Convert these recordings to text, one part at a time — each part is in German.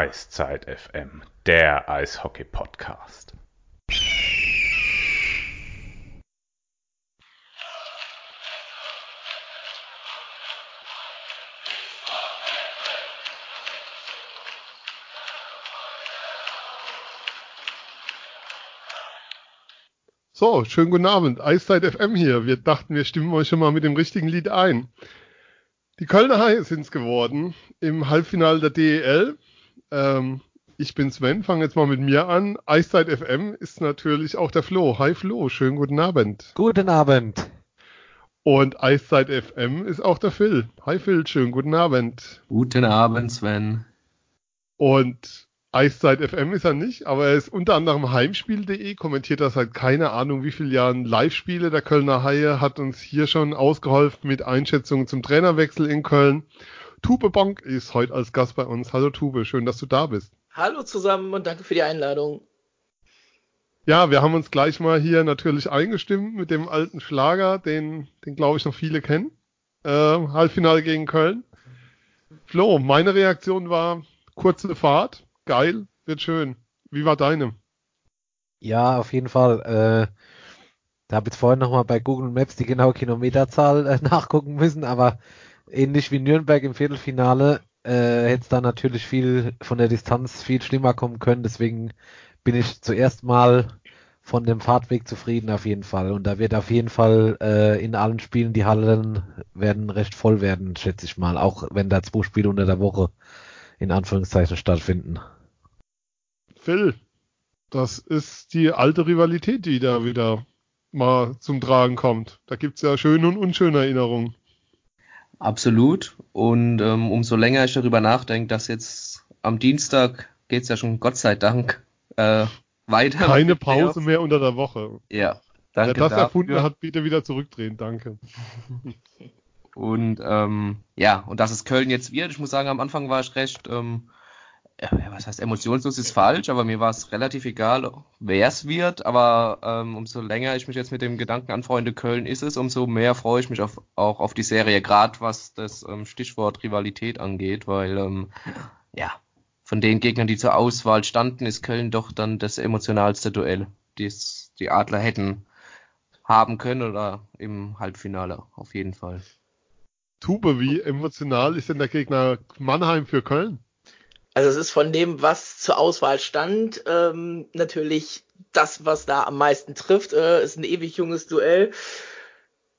Eiszeit FM, der Eishockey-Podcast. So, schönen guten Abend. Eiszeit FM hier. Wir dachten, wir stimmen euch schon mal mit dem richtigen Lied ein. Die Kölner Haie sind es geworden im Halbfinale der DEL. Ähm, ich bin Sven, fange jetzt mal mit mir an. Eiszeit FM ist natürlich auch der Flo. Hi Flo, schönen guten Abend. Guten Abend. Und Eiszeit FM ist auch der Phil. Hi Phil, schönen guten Abend. Guten Abend, Sven. Und Eiszeit FM ist er nicht, aber er ist unter anderem Heimspiel.de, kommentiert er seit keine Ahnung wie vielen Jahren Live-Spiele der Kölner Haie, hat uns hier schon ausgeholfen mit Einschätzungen zum Trainerwechsel in Köln. Tube Bonk ist heute als Gast bei uns. Hallo Tube, schön, dass du da bist. Hallo zusammen und danke für die Einladung. Ja, wir haben uns gleich mal hier natürlich eingestimmt mit dem alten Schlager, den, den glaube ich noch viele kennen. Äh, Halbfinale gegen Köln. Flo, meine Reaktion war kurze Fahrt, geil, wird schön. Wie war deine? Ja, auf jeden Fall. Äh, da habe ich vorhin nochmal bei Google Maps die genaue Kilometerzahl äh, nachgucken müssen, aber ähnlich wie Nürnberg im Viertelfinale äh, hätte es da natürlich viel von der Distanz viel schlimmer kommen können. Deswegen bin ich zuerst mal von dem Fahrtweg zufrieden auf jeden Fall. Und da wird auf jeden Fall äh, in allen Spielen die Hallen werden recht voll werden, schätze ich mal. Auch wenn da zwei Spiele unter der Woche in Anführungszeichen stattfinden. Phil, das ist die alte Rivalität, die da wieder mal zum Tragen kommt. Da gibt's ja schöne und unschöne Erinnerungen. Absolut. Und ähm, umso länger ich darüber nachdenke, dass jetzt am Dienstag geht's ja schon Gott sei Dank äh, weiter. Keine Pause mehr unter der Woche. Ja, danke. Wer das dafür. erfunden hat, bitte wieder zurückdrehen. Danke. und ähm, ja, und dass es Köln jetzt wird, ich muss sagen, am Anfang war ich recht ähm, was heißt emotionslos ist falsch, aber mir war es relativ egal, wer es wird. Aber ähm, umso länger ich mich jetzt mit dem Gedanken anfreunde, Köln ist es, umso mehr freue ich mich auf, auch auf die Serie, gerade was das ähm, Stichwort Rivalität angeht, weil ähm, ja, von den Gegnern, die zur Auswahl standen, ist Köln doch dann das emotionalste Duell, das die Adler hätten haben können oder im Halbfinale auf jeden Fall. Tube, wie emotional ist denn der Gegner Mannheim für Köln? Also es ist von dem, was zur Auswahl stand, ähm, natürlich das, was da am meisten trifft. Äh, ist ein ewig junges Duell.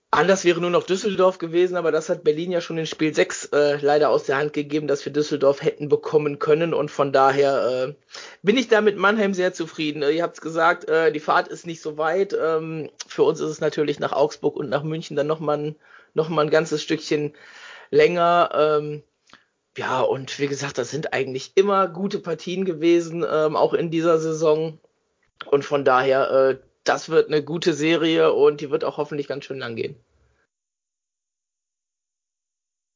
Anders wäre nur noch Düsseldorf gewesen, aber das hat Berlin ja schon in Spiel 6 äh, leider aus der Hand gegeben, dass wir Düsseldorf hätten bekommen können. Und von daher äh, bin ich da mit Mannheim sehr zufrieden. Äh, ihr habt es gesagt, äh, die Fahrt ist nicht so weit. Ähm, für uns ist es natürlich nach Augsburg und nach München dann nochmal ein, noch ein ganzes Stückchen länger. Ähm, ja, und wie gesagt, das sind eigentlich immer gute Partien gewesen, ähm, auch in dieser Saison. Und von daher, äh, das wird eine gute Serie und die wird auch hoffentlich ganz schön lang gehen.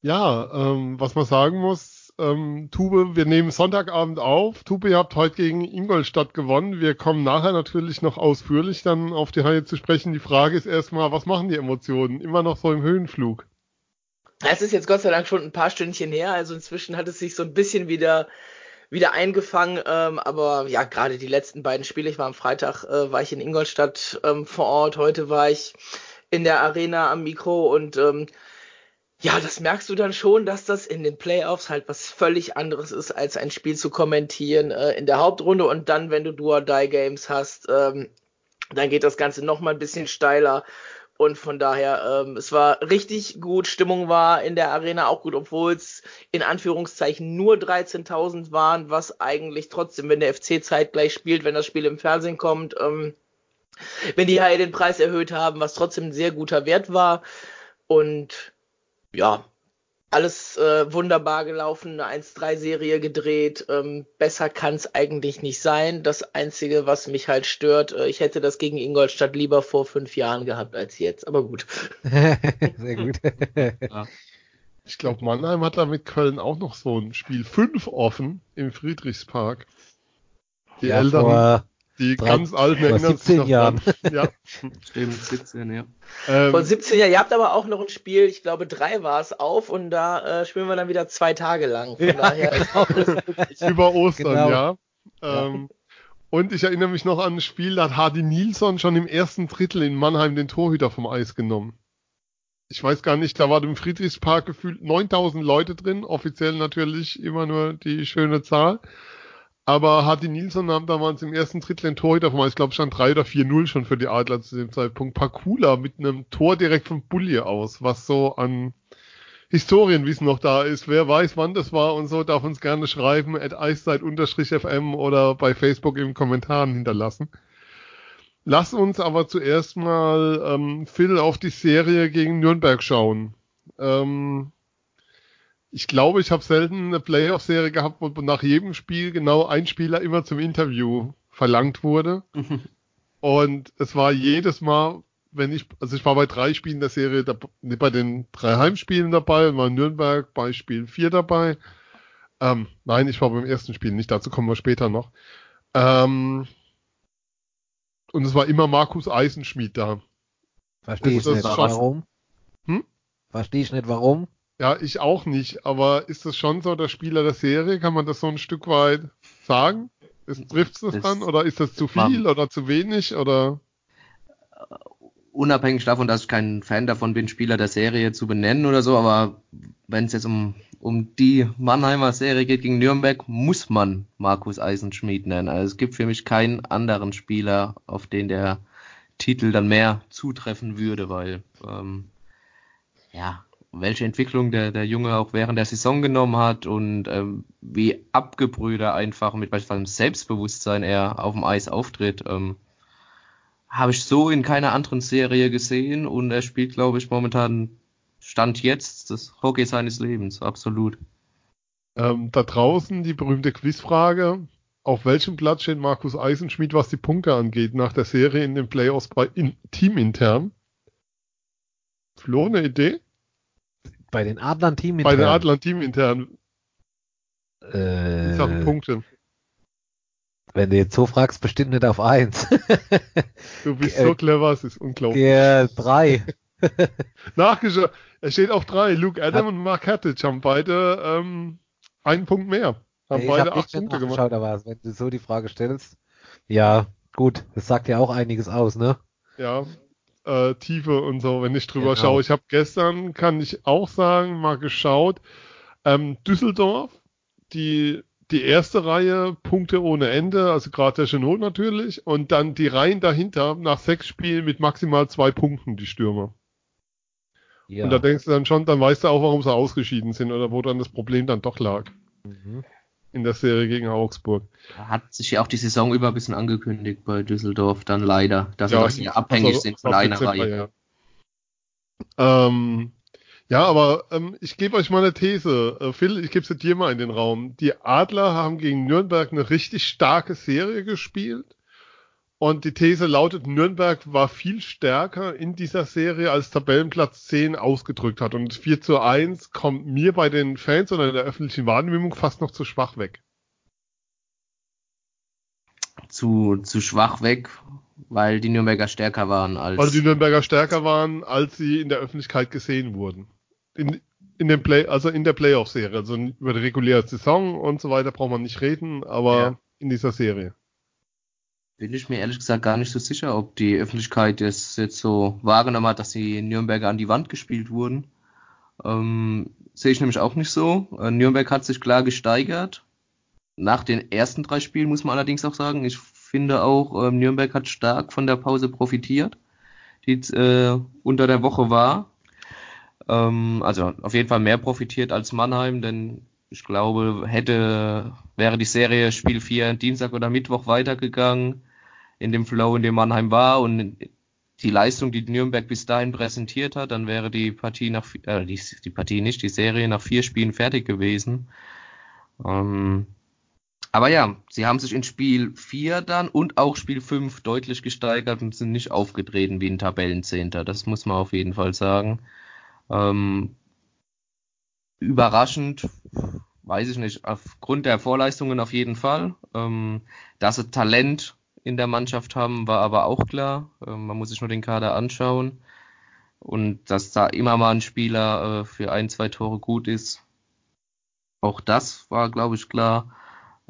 Ja, ähm, was man sagen muss, ähm, Tube, wir nehmen Sonntagabend auf. Tube, ihr habt heute gegen Ingolstadt gewonnen. Wir kommen nachher natürlich noch ausführlich dann auf die Haie zu sprechen. Die Frage ist erstmal, was machen die Emotionen? Immer noch so im Höhenflug. Es ist jetzt Gott sei Dank schon ein paar Stündchen her, also inzwischen hat es sich so ein bisschen wieder wieder eingefangen, ähm, aber ja, gerade die letzten beiden Spiele, ich war am Freitag, äh, war ich in Ingolstadt ähm, vor Ort, heute war ich in der Arena am Mikro und ähm, ja, das merkst du dann schon, dass das in den Playoffs halt was völlig anderes ist, als ein Spiel zu kommentieren äh, in der Hauptrunde und dann, wenn du Do-or-Die-Games hast, ähm, dann geht das Ganze noch mal ein bisschen steiler und von daher, ähm, es war richtig gut, Stimmung war in der Arena auch gut, obwohl es in Anführungszeichen nur 13.000 waren, was eigentlich trotzdem, wenn der FC zeitgleich spielt, wenn das Spiel im Fernsehen kommt, ähm, wenn die halt den Preis erhöht haben, was trotzdem ein sehr guter Wert war. Und ja, alles äh, wunderbar gelaufen, eine 1-3-Serie gedreht. Ähm, besser kann es eigentlich nicht sein. Das Einzige, was mich halt stört, äh, ich hätte das gegen Ingolstadt lieber vor fünf Jahren gehabt als jetzt. Aber gut. Sehr gut. ja. Ich glaube, Mannheim hat da mit Köln auch noch so ein Spiel 5 offen im Friedrichspark. Die ja, Eltern. Vor, Die Drei- ganz alten erinnern sich 17 noch Jahren. dran. Ja. Stimmt, 17, ja. Ähm, Vor 17 Jahren. Ihr habt aber auch noch ein Spiel, ich glaube drei war es auf und da äh, spielen wir dann wieder zwei Tage lang. Von Ja, daher ist über Ostern, Genau. ja. Ja. Ähm, Und ich erinnere mich noch an ein Spiel, da hat Hardy Nilsson schon im ersten Drittel in Mannheim den Torhüter vom Eis genommen. Ich weiß gar nicht, da war im Friedrichspark gefühlt 9000 Leute drin, offiziell natürlich immer nur die schöne Zahl. Aber Hardy Nilsson nahm damals im ersten Drittel den Torhüter Eis, ich glaube stand 3 oder 4-0 schon für die Adler zu dem Zeitpunkt. Pakula mit einem Tor direkt vom Bullier aus, was so an Historienwissen noch da ist. Wer weiß, wann das war und so, darf uns gerne schreiben, at eiszeit-fm oder bei Facebook im Kommentaren hinterlassen. Lass uns aber zuerst mal, ähm, Phil, auf die Serie gegen Nürnberg schauen. Ähm, ich glaube, ich habe selten eine Playoff-Serie gehabt, wo nach jedem Spiel genau ein Spieler immer zum Interview verlangt wurde. Und es war jedes Mal, wenn ich, also ich war bei drei Spielen der Serie, da, bei den drei Heimspielen dabei, und war in Nürnberg bei Spiel 4 dabei. Ähm, nein, ich war beim ersten Spiel nicht, dazu kommen wir später noch. Ähm, und es war immer Markus Eisenschmied da. Verstehe ich Das nicht, warum. Hm? Verstehe ich nicht, warum. Ja, ich auch nicht, aber ist das schon so der Spieler der Serie? Kann man das so ein Stück weit sagen? Trifft es das Das- dann oder ist das zu viel oder zu wenig oder? Unabhängig davon, dass ich kein Fan davon bin, Spieler der Serie zu benennen oder so, aber wenn es jetzt um, um die Mannheimer Serie geht gegen Nürnberg, muss man Markus Eisenschmied nennen. Also es gibt für mich keinen anderen Spieler, auf den der Titel dann mehr zutreffen würde, weil ähm, ja, welche Entwicklung der, der Junge auch während der Saison genommen hat und ähm, wie abgebrüder einfach mit beispielsweise Selbstbewusstsein er auf dem Eis auftritt, ähm, habe ich so in keiner anderen Serie gesehen und er spielt, glaube ich, momentan Stand jetzt das Hockey seines Lebens, absolut. Ähm, da draußen die berühmte Quizfrage. Auf welchem Platz steht Markus Eisenschmied, was die Punkte angeht, nach der Serie in den Playoffs bei in, teamintern? Flo, eine Idee? Bei den Adlern Team Bei den Adlern teamintern, äh, in Sachen Punkte. Wenn du jetzt so fragst, bestimmt nicht auf eins. Du bist äh, so clever, es ist unglaublich. Der drei. Nachgeschaut. Er steht auf drei. Luke Adam und Mark Hattich haben beide ähm, einen Punkt mehr. Haben ich beide nicht Punkte gemacht. aber wenn du so die Frage stellst, ja, gut, das sagt ja auch einiges aus, ne? Ja, äh, Tiefe und so, wenn ich drüber Genau. schaue. Ich habe gestern, kann ich auch sagen, mal geschaut, ähm, Düsseldorf, die, die erste Reihe, Punkte ohne Ende, also gerade der Chenot natürlich, und dann die Reihen dahinter nach sechs Spielen mit maximal zwei Punkten, die Stürmer. Ja. Und da denkst du dann schon, dann weißt du auch, warum sie ausgeschieden sind oder wo dann das Problem dann doch lag mhm. In der Serie gegen Augsburg. Hat sich ja auch die Saison über ein bisschen angekündigt bei Düsseldorf, dann leider, dass sie Ja, doch sehr abhängig also sind von einer Dezember, Reihe. Ja, ähm, ja aber ähm, ich gebe euch mal eine These. Äh, Phil, ich gebe sie dir mal in den Raum. Die Adler haben gegen Nürnberg eine richtig starke Serie gespielt. Und die These lautet, Nürnberg war viel stärker in dieser Serie, als Tabellenplatz 10 ausgedrückt hat. Und 4 zu 1 kommt mir bei den Fans oder in der öffentlichen Wahrnehmung fast noch zu schwach weg. Zu, zu schwach weg, weil die Nürnberger stärker waren als. Weil die Nürnberger stärker waren, als sie in der Öffentlichkeit gesehen wurden. In, in dem Play, also in der Playoff-Serie. Also über die reguläre Saison und so weiter braucht man nicht reden, aber Ja. in dieser Serie. Bin ich mir ehrlich gesagt gar nicht so sicher, ob die Öffentlichkeit das jetzt so wahrgenommen hat, dass die Nürnberger an die Wand gespielt wurden. Ähm, sehe ich nämlich auch nicht so. Äh, Nürnberg hat sich klar gesteigert. Nach den ersten drei Spielen muss man allerdings auch sagen, ich finde auch, ähm, Nürnberg hat stark von der Pause profitiert, die äh, unter der Woche war. Ähm, also auf jeden Fall mehr profitiert als Mannheim, denn ich glaube, hätte, wäre die Serie Spiel 4 Dienstag oder Mittwoch weitergegangen, in dem Flow, in dem Mannheim war und die Leistung, die Nürnberg bis dahin präsentiert hat, dann wäre die Partie nach, äh, die, die Partie nicht, die Serie nach vier Spielen fertig gewesen. Ähm, aber ja, sie haben sich in Spiel 4 dann und auch Spiel 5 deutlich gesteigert und sind nicht aufgetreten wie ein Tabellenzehnter. Das muss man auf jeden Fall sagen. Ähm, überraschend, weiß ich nicht, aufgrund der Vorleistungen auf jeden Fall. Ähm, dass sie Talent in der Mannschaft haben, war aber auch klar. Ähm, man muss sich nur den Kader anschauen. Und dass da immer mal ein Spieler äh, für ein, zwei Tore gut ist, auch das war, glaube ich, klar.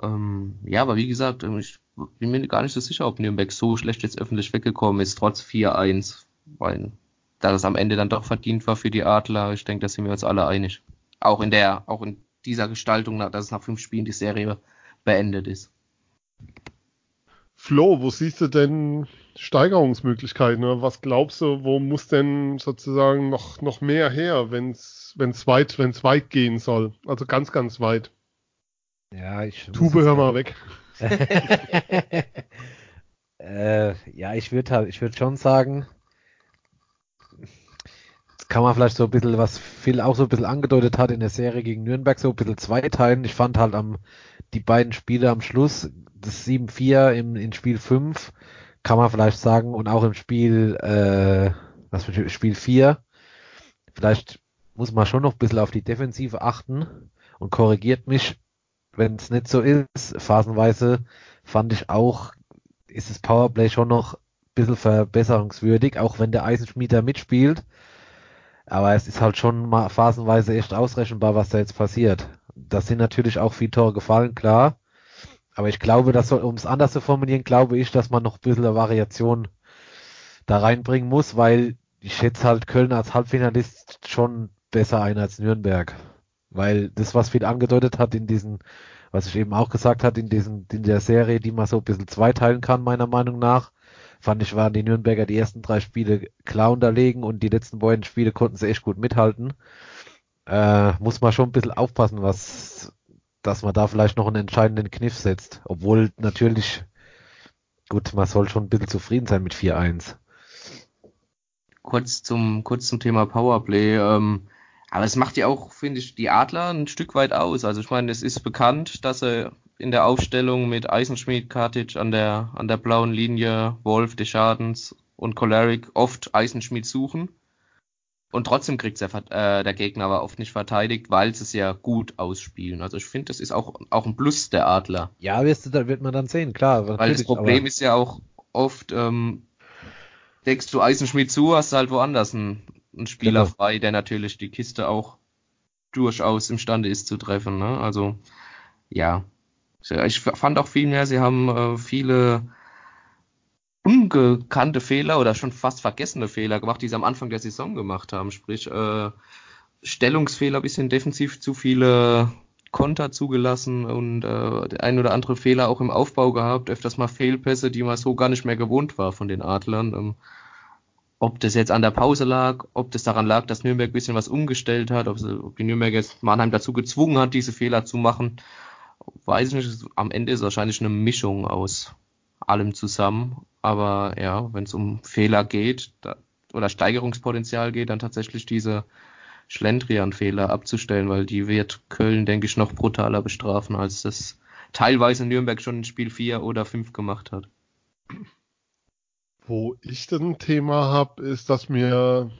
Ähm, ja, aber wie gesagt, ähm, ich bin mir gar nicht so sicher, ob Nürnberg so schlecht jetzt öffentlich weggekommen ist, trotz 4-1. Weil da das am Ende dann doch verdient war für die Adler, ich denke, da sind wir uns alle einig. Auch in der, auch in dieser Gestaltung, dass es nach fünf Spielen die Serie beendet ist. Flo, wo siehst du denn Steigerungsmöglichkeiten? Oder was glaubst du, wo muss denn sozusagen noch, noch mehr her, wenn es weit, wenn's weit gehen soll? Also ganz, ganz weit. Ja, ich. Tube, hör mal weg. äh, ja, ich würde ich würde schon sagen, kann man vielleicht so ein bisschen, was Phil auch so ein bisschen angedeutet hat in der Serie gegen Nürnberg, so ein bisschen zweiteilen. Ich fand halt am, die beiden Spiele am Schluss, das 7-4 im, in Spiel 5, kann man vielleicht sagen, und auch im Spiel, äh, was für Spiel 4, vielleicht muss man schon noch ein bisschen auf die Defensive achten und korrigiert mich, wenn es nicht so ist. Phasenweise fand ich auch, ist das Powerplay schon noch ein bisschen verbesserungswürdig, auch wenn der Eisenschmied da mitspielt. Aber es ist halt schon mal phasenweise echt ausrechenbar, was da jetzt passiert. Da sind natürlich auch viele Tore gefallen, klar. Aber ich glaube, dass, um es anders zu formulieren, glaube ich, dass man noch ein bisschen eine Variation da reinbringen muss, weil ich schätze halt Köln als Halbfinalist schon besser ein als Nürnberg. Weil das, was viel angedeutet hat in diesen, was ich eben auch gesagt hat, in diesen, in der Serie, die man so ein bisschen zweiteilen kann, meiner Meinung nach, fand ich, waren die Nürnberger die ersten drei Spiele klar unterlegen und die letzten beiden Spiele konnten sie echt gut mithalten. Äh, muss man schon ein bisschen aufpassen, was, dass man da vielleicht noch einen entscheidenden Kniff setzt. Obwohl natürlich, gut, man soll schon ein bisschen zufrieden sein mit 4-1. Kurz zum, kurz zum Thema Powerplay. Ähm, aber es macht ja auch, finde ich, die Adler ein Stück weit aus. Also ich meine, es ist bekannt, dass er in der Aufstellung mit Eisenschmied, Kartic an der, an der blauen Linie, Wolf, Deschadens und Choleric oft Eisenschmied suchen. Und trotzdem kriegt der, äh, der Gegner aber oft nicht verteidigt, weil sie es ja gut ausspielen. Also ich finde, das ist auch, auch ein Plus der Adler. Ja, wirst du, da wird man dann sehen, klar. Weil das Problem ist ja auch oft, ähm, deckst du Eisenschmied zu, hast du halt woanders einen, einen Spieler genau. frei, der natürlich die Kiste auch durchaus imstande ist zu treffen. Ne? Also ja, ich fand auch viel mehr, sie haben äh, viele ungekannte Fehler oder schon fast vergessene Fehler gemacht, die sie am Anfang der Saison gemacht haben. Sprich, äh, Stellungsfehler, bisschen defensiv zu viele Konter zugelassen und äh, der ein oder andere Fehler auch im Aufbau gehabt, öfters mal Fehlpässe, die man so gar nicht mehr gewohnt war von den Adlern. Ähm, ob das jetzt an der Pause lag, ob das daran lag, dass Nürnberg ein bisschen was umgestellt hat, ob, sie, ob die Nürnberg jetzt Mannheim dazu gezwungen hat, diese Fehler zu machen weiß ich nicht, am Ende ist wahrscheinlich eine Mischung aus allem zusammen. Aber ja, wenn es um Fehler geht da, oder Steigerungspotenzial geht, dann tatsächlich diese Schlendrian-Fehler abzustellen, weil die wird Köln, denke ich, noch brutaler bestrafen, als das teilweise Nürnberg schon in Spiel 4 oder 5 gemacht hat. Wo ich dann ein Thema habe, ist, dass mir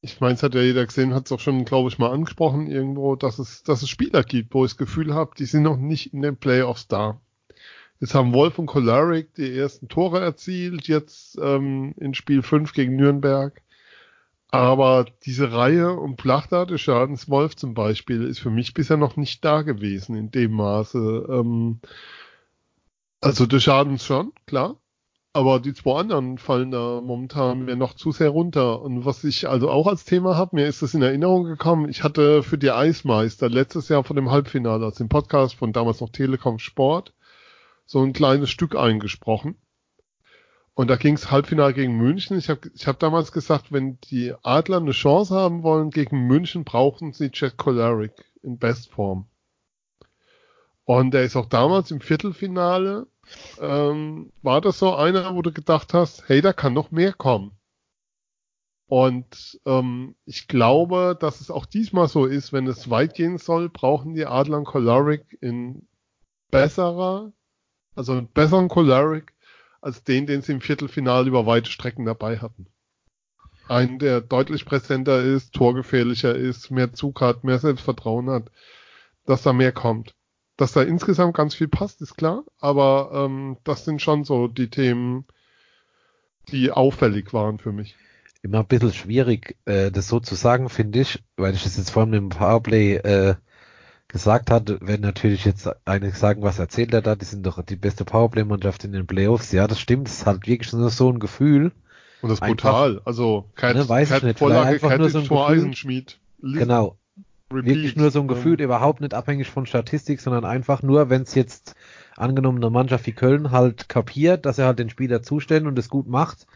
ich meine, es hat ja jeder gesehen, hat es auch schon, glaube ich, mal angesprochen irgendwo, dass es, dass es Spieler gibt, wo ich das Gefühl habe, die sind noch nicht in den Playoffs da. Jetzt haben Wolf und Choleric die ersten Tore erzielt, jetzt ähm, in Spiel 5 gegen Nürnberg. Aber diese Reihe um Plachter des Schadens Wolf zum Beispiel ist für mich bisher noch nicht da gewesen in dem Maße. Ähm, also des Schadens schon, klar. Aber die zwei anderen fallen da momentan mir noch zu sehr runter. Und was ich also auch als Thema habe, mir ist das in Erinnerung gekommen, ich hatte für die Eismeister letztes Jahr vor dem Halbfinale, also im Podcast von damals noch Telekom Sport, so ein kleines Stück eingesprochen. Und da ging es Halbfinale gegen München. Ich habe ich hab damals gesagt, wenn die Adler eine Chance haben wollen gegen München, brauchen sie Jet Choleric in Bestform. Und er ist auch damals im Viertelfinale ähm, war das so einer, wo du gedacht hast, hey, da kann noch mehr kommen. Und ähm, ich glaube, dass es auch diesmal so ist, wenn es weit gehen soll, brauchen die Adlern Choleric in besserer, also einen besseren Choleric als den, den sie im Viertelfinale über weite Strecken dabei hatten. Einen, der deutlich präsenter ist, torgefährlicher ist, mehr Zug hat, mehr Selbstvertrauen hat, dass da mehr kommt. Dass da insgesamt ganz viel passt, ist klar, aber ähm, das sind schon so die Themen, die auffällig waren für mich. Immer ein bisschen schwierig, äh, das so zu sagen, finde ich, weil ich das jetzt vorhin mit dem Powerplay äh, gesagt hatte, wenn natürlich jetzt einige sagen, was erzählt er da, die sind doch die beste Powerplay-Mannschaft in den Playoffs. Ja, das stimmt, es ist halt wirklich nur so ein Gefühl. Und das ist brutal. Also Cat, ne, weiß Cat ich nicht, Vorlage, einfach Cat nur so ein vor Gefühl. Eisenschmied. Genau. Repeat. Wirklich nur so ein Gefühl, Ähm, überhaupt nicht abhängig von Statistik, sondern einfach nur, wenn es jetzt angenommen eine Mannschaft wie Köln halt kapiert, dass er halt den Spieler zustellen und es gut macht,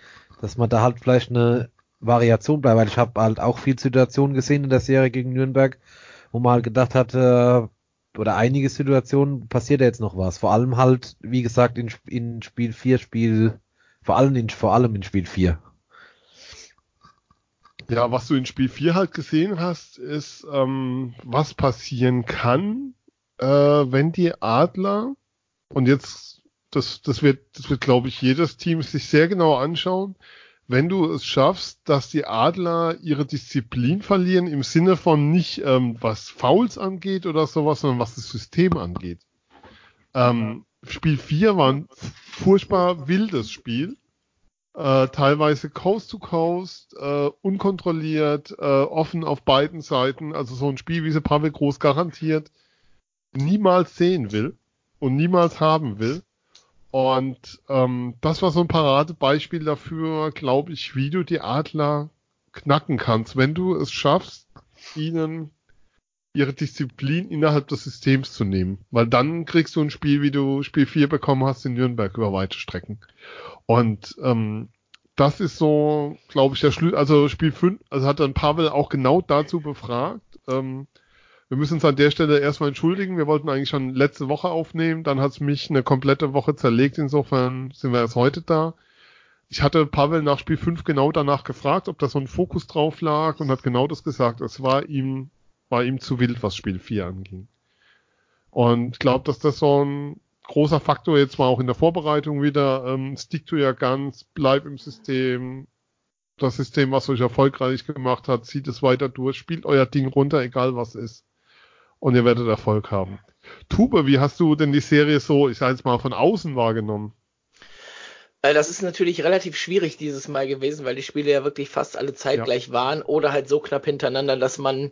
dass man da halt vielleicht eine Variation bleibt, weil ich habe halt auch viel Situationen gesehen in der Serie gegen Nürnberg, wo man halt gedacht hat, äh, oder einige Situationen passiert da jetzt noch was. Vor allem halt, wie gesagt, in, in Spiel 4, Spiel, vor allem in, vor allem in Spiel 4. Ja, was du in Spiel 4 halt gesehen hast, ist, ähm, was passieren kann, äh, wenn die Adler, und jetzt, das, das wird, das wird, glaube ich, jedes Team sich sehr genau anschauen, wenn du es schaffst, dass die Adler ihre Disziplin verlieren, im Sinne von nicht, ähm, was Fouls angeht oder sowas, sondern was das System angeht. Ähm, Spiel 4 war ein furchtbar wildes Spiel äh, teilweise Coast to Coast, äh, unkontrolliert, äh, offen auf beiden Seiten. Also so ein Spiel, wie sie Pavel Groß garantiert niemals sehen will und niemals haben will. Und ähm, das war so ein Paradebeispiel dafür, glaube ich, wie du die Adler knacken kannst, wenn du es schaffst, ihnen ihre Disziplin innerhalb des Systems zu nehmen. Weil dann kriegst du ein Spiel, wie du Spiel 4 bekommen hast in Nürnberg über weite Strecken. Und ähm, das ist so, glaube ich, der Schlüssel. Also Spiel 5, also hat dann Pavel auch genau dazu befragt. Ähm, wir müssen uns an der Stelle erstmal entschuldigen. Wir wollten eigentlich schon letzte Woche aufnehmen. Dann hat es mich eine komplette Woche zerlegt. Insofern sind wir erst heute da. Ich hatte Pavel nach Spiel 5 genau danach gefragt, ob da so ein Fokus drauf lag und hat genau das gesagt. Es war ihm, war ihm zu wild, was Spiel 4 anging. Und ich glaube, dass das so ein großer Faktor jetzt war auch in der Vorbereitung wieder. Ähm, stick to your guns, bleib im System. Das System, was euch erfolgreich gemacht hat, zieht es weiter durch, spielt euer Ding runter, egal was ist. Und ihr werdet Erfolg haben. Tube, wie hast du denn die Serie so, ich sage jetzt mal, von außen wahrgenommen? Das ist natürlich relativ schwierig dieses Mal gewesen, weil die Spiele ja wirklich fast alle zeitgleich waren oder halt so knapp hintereinander, dass man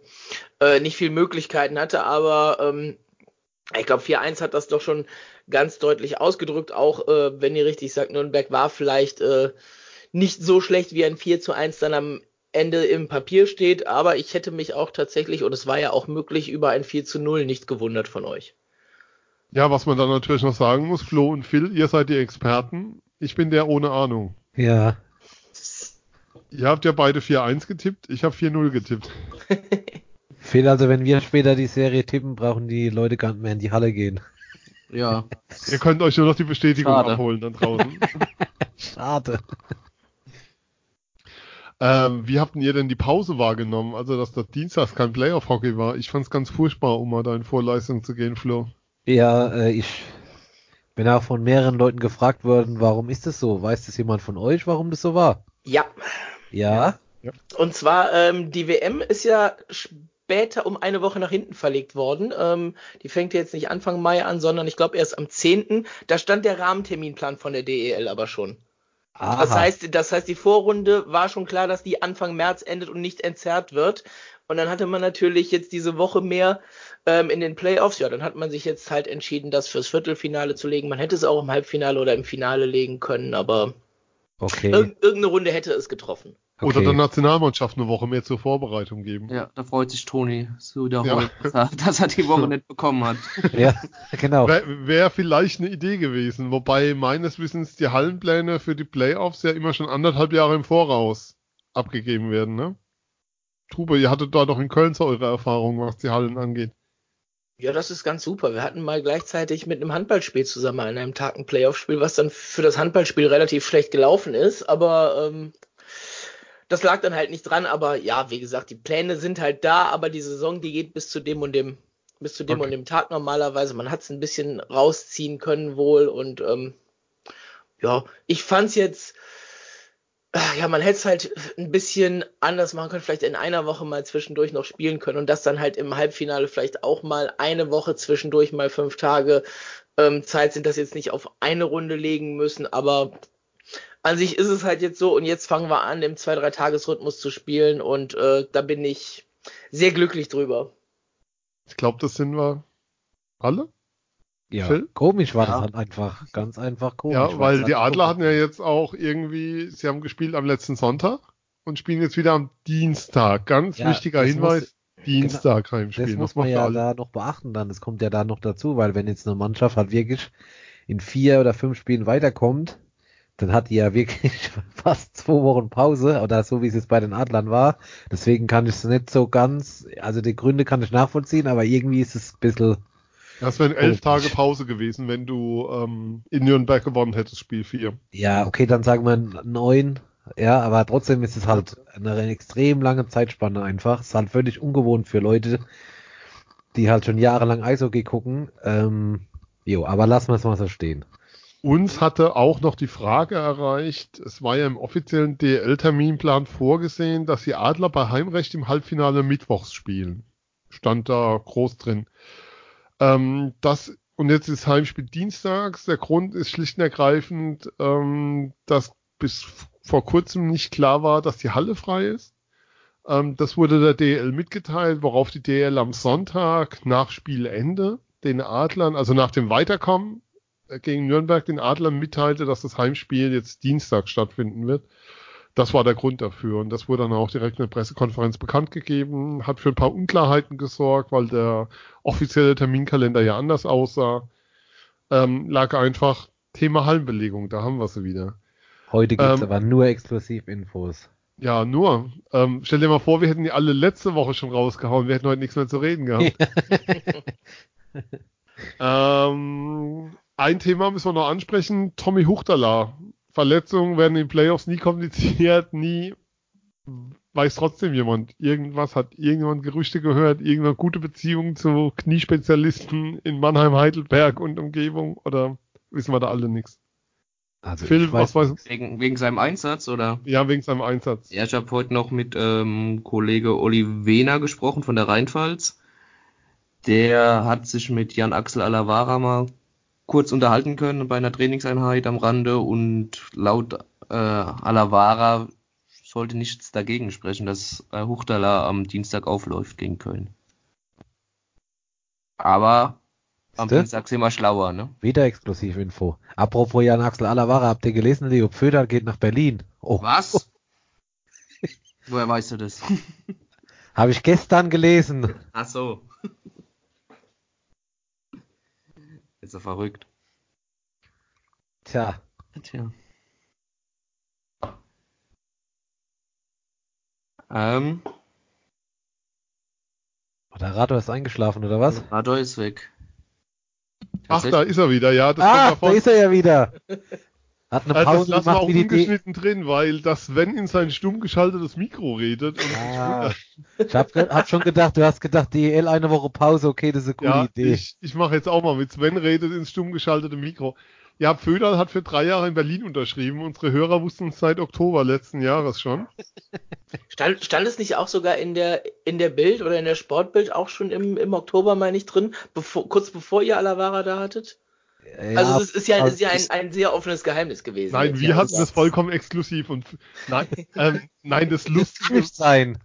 äh, nicht viel Möglichkeiten hatte. Aber ähm, ich glaube, 4-1 hat das doch schon ganz deutlich ausgedrückt. Auch äh, wenn ihr richtig sagt, Nürnberg war vielleicht äh, nicht so schlecht, wie ein 4 zu 1 dann am Ende im Papier steht. Aber ich hätte mich auch tatsächlich, und es war ja auch möglich, über ein 4 zu 0 nicht gewundert von euch. Ja, was man dann natürlich noch sagen muss, Flo und Phil, ihr seid die Experten. Ich bin der ohne Ahnung. Ja, Ihr habt ja beide 4-1 getippt, ich habe 4-0 getippt. Phil, also wenn wir später die Serie tippen, brauchen die Leute gar nicht mehr in die Halle gehen. Ja. Ihr könnt euch nur noch die Bestätigung Schade. abholen dann draußen. Schade. ähm, wie habt ihr denn die Pause wahrgenommen? Also, dass das Dienstags kein Playoff-Hockey war. Ich fand's ganz furchtbar, um mal da in Vorleistung zu gehen, Flo. Ja, äh, ich bin auch von mehreren Leuten gefragt worden, warum ist das so? Weiß das jemand von euch, warum das so war? Ja, Ja, Und zwar, ähm, die WM ist ja später um eine Woche nach hinten verlegt worden. Ähm, die fängt jetzt nicht Anfang Mai an, sondern ich glaube erst am 10. Da stand der Rahmenterminplan von der DEL aber schon. Aha. Das heißt, das heißt, die Vorrunde war schon klar, dass die Anfang März endet und nicht entzerrt wird. Und dann hatte man natürlich jetzt diese Woche mehr ähm, in den Playoffs. Ja, dann hat man sich jetzt halt entschieden, das fürs Viertelfinale zu legen. Man hätte es auch im Halbfinale oder im Finale legen können, aber okay. irg irgendeine Runde hätte es getroffen. Oder okay. der Nationalmannschaft eine Woche mehr zur Vorbereitung geben. Ja, da freut sich Toni zu wiederholen, dass, er, dass er die Woche nicht bekommen hat. Ja, genau. Wäre wär vielleicht eine Idee gewesen, wobei meines Wissens die Hallenpläne für die Playoffs ja immer schon anderthalb Jahre im Voraus abgegeben werden, ne? Tube, ihr hattet da doch in Köln so eure Erfahrungen, was die Hallen angeht. Ja, das ist ganz super. Wir hatten mal gleichzeitig mit einem Handballspiel zusammen an einem Tag ein Playoff-Spiel, was dann für das Handballspiel relativ schlecht gelaufen ist, aber ähm, das lag dann halt nicht dran. Aber ja, wie gesagt, die Pläne sind halt da, aber die Saison, die geht bis zu dem und dem, bis zu dem Okay. und dem Tag normalerweise. Man hat es ein bisschen rausziehen können wohl und ähm, ja, ich fand's jetzt ja, man hätte es halt ein bisschen anders machen können, vielleicht in einer Woche mal zwischendurch noch spielen können und das dann halt im Halbfinale vielleicht auch mal eine Woche zwischendurch mal fünf Tage ähm, Zeit sind, das jetzt nicht auf eine Runde legen müssen, aber an sich ist es halt jetzt so und jetzt fangen wir an, im zwei drei Tagesrhythmus zu spielen und äh, da bin ich sehr glücklich drüber. Ich glaube, das sind wir alle. Ja, Phil? komisch war Ja. das halt einfach. Ganz einfach komisch. Ja, weil die Adler hatten ja jetzt auch irgendwie, sie haben gespielt am letzten Sonntag und spielen jetzt wieder am Dienstag. Ganz Ja, wichtiger das Hinweis, Dienstag Das Heimspiel. muss Das man ja alle. da noch beachten dann. Das kommt ja da noch dazu, weil wenn jetzt eine Mannschaft halt wirklich in vier oder fünf Spielen weiterkommt, dann hat die ja wirklich fast zwei Wochen Pause oder so wie es jetzt bei den Adlern war. Deswegen kann ich es nicht so ganz, also die Gründe kann ich nachvollziehen, aber irgendwie ist es ein bisschen, Das wären elf. Tage Pause gewesen, wenn du ähm, in Nürnberg gewonnen hättest, Spiel 4. ja, okay, dann sagen wir neun, ja, aber trotzdem ist es halt eine extrem lange Zeitspanne einfach. Ist halt völlig ungewohnt für Leute, die halt schon jahrelang Eishockey gucken. Ähm, jo, aber lassen wir es mal so stehen. Uns hatte auch noch die Frage erreicht, es war ja im offiziellen DL-Terminplan vorgesehen, dass die Adler bei Heimrecht im Halbfinale mittwochs spielen. Stand da groß drin. Ähm, das, und jetzt ist Heimspiel dienstags. Der Grund ist schlicht und ergreifend, ähm, dass bis vor kurzem nicht klar war, dass die Halle frei ist. Ähm, das wurde der DL mitgeteilt, worauf die DL am Sonntag nach Spielende den Adlern, also nach dem Weiterkommen, gegen Nürnberg den Adlern mitteilte, dass das Heimspiel jetzt Dienstag stattfinden wird. Das war der Grund dafür. Und das wurde dann auch direkt in der Pressekonferenz bekannt gegeben, hat für ein paar Unklarheiten gesorgt, weil der offizielle Terminkalender ja anders aussah. Ähm, lag einfach Thema Hallenbelegung, da haben wir sie wieder. Heute gibt's Ähm, aber nur Exklusivinfos. Ja, nur. Ähm, stell dir mal vor, wir hätten die alle letzte Woche schon rausgehauen, wir hätten heute nichts mehr zu reden gehabt. ähm, ein Thema müssen wir noch ansprechen. Tommy Huchtala. Verletzungen werden in den Playoffs nie kommuniziert, nie weiß trotzdem jemand. Irgendwas hat irgendjemand Gerüchte gehört, irgendeine gute Beziehung zu Kniespezialisten in Mannheim, Heidelberg und Umgebung oder wissen wir da alle nichts? Also Phil, ich was weiß, weiß Wegen, wegen seinem Einsatz oder? Ja, wegen seinem Einsatz. Ja, ich habe heute noch mit ähm, Kollege Olli Wehner gesprochen von der Rheinpfalz. Der hat sich mit Jan Axel Alavara mal kurz unterhalten können bei einer Trainingseinheit am Rande und laut äh, Alavara sollte nichts dagegen sprechen, dass äh, Huchtala am Dienstag aufläuft gegen Köln. Aber am Siehste? Dienstag sind wir schlauer, ne? wieder Exklusivinfo. Apropos Jan Axel Alavara, habt ihr gelesen, Leo Pföder geht nach Berlin. Oh, Was? Woher weißt du das? habe ich gestern gelesen. Ach so. Ist er verrückt. Tja, Tja. Ähm, Moderator ist eingeschlafen oder was? Radar ist weg. Ach, da ist er wieder, ja. Das Ah, kommt da ist er ja wieder. Hat eine das Pause lassen wir gemacht auch ungeschnitten drin, weil das Sven in sein stumm geschaltetes Mikro redet. Und ah, Ich hab, hab schon gedacht, du hast gedacht, DL eine Woche Pause, okay, das ist eine coole ja, Idee. ich, ich mache jetzt auch mal mit. Sven redet ins stumm geschaltete Mikro. Ja, Pföderl hat für drei Jahre in Berlin unterschrieben. Unsere Hörer wussten es seit Oktober letzten Jahres schon. Stand, stand es nicht auch sogar in der, in der Bild oder in der Sportbild auch schon im, im Oktober, meine ich, drin, bevor, kurz bevor ihr Alavara da hattet? Also es ist ja, es ist ja ein, ein sehr offenes Geheimnis gewesen. Nein, wir ja, hatten also- das vollkommen exklusiv und nein, ähm, nein, das Lustige, nicht sein.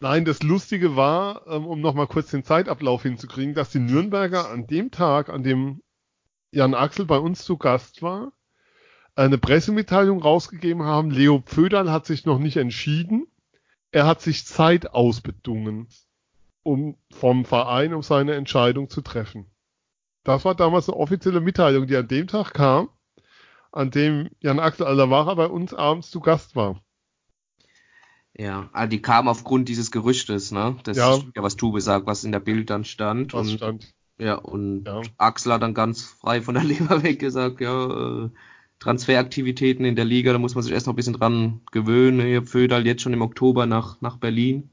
nein, das Lustige war, ähm, um nochmal kurz den Zeitablauf hinzukriegen, dass die Nürnberger an dem Tag, an dem Jan Axel bei uns zu Gast war, eine Pressemitteilung rausgegeben haben. Leo Pföderl hat sich noch nicht entschieden. Er hat sich Zeit ausbedungen, um vom Verein, um seine Entscheidung zu treffen. Das war damals eine offizielle Mitteilung, die an dem Tag kam, an dem Jan Axel Alavara bei uns abends zu Gast war. Ja, ah, die kam aufgrund dieses Gerüchtes, ne? Das Ja. stimmt ja, was Tube sagt, was in der Bild dann stand. Was und, stand. Ja, und Ja. Axel hat dann ganz frei von der Leber weg gesagt, ja, äh, Transferaktivitäten in der Liga, da muss man sich erst noch ein bisschen dran gewöhnen. Ihr Föderl jetzt schon im Oktober nach, nach Berlin.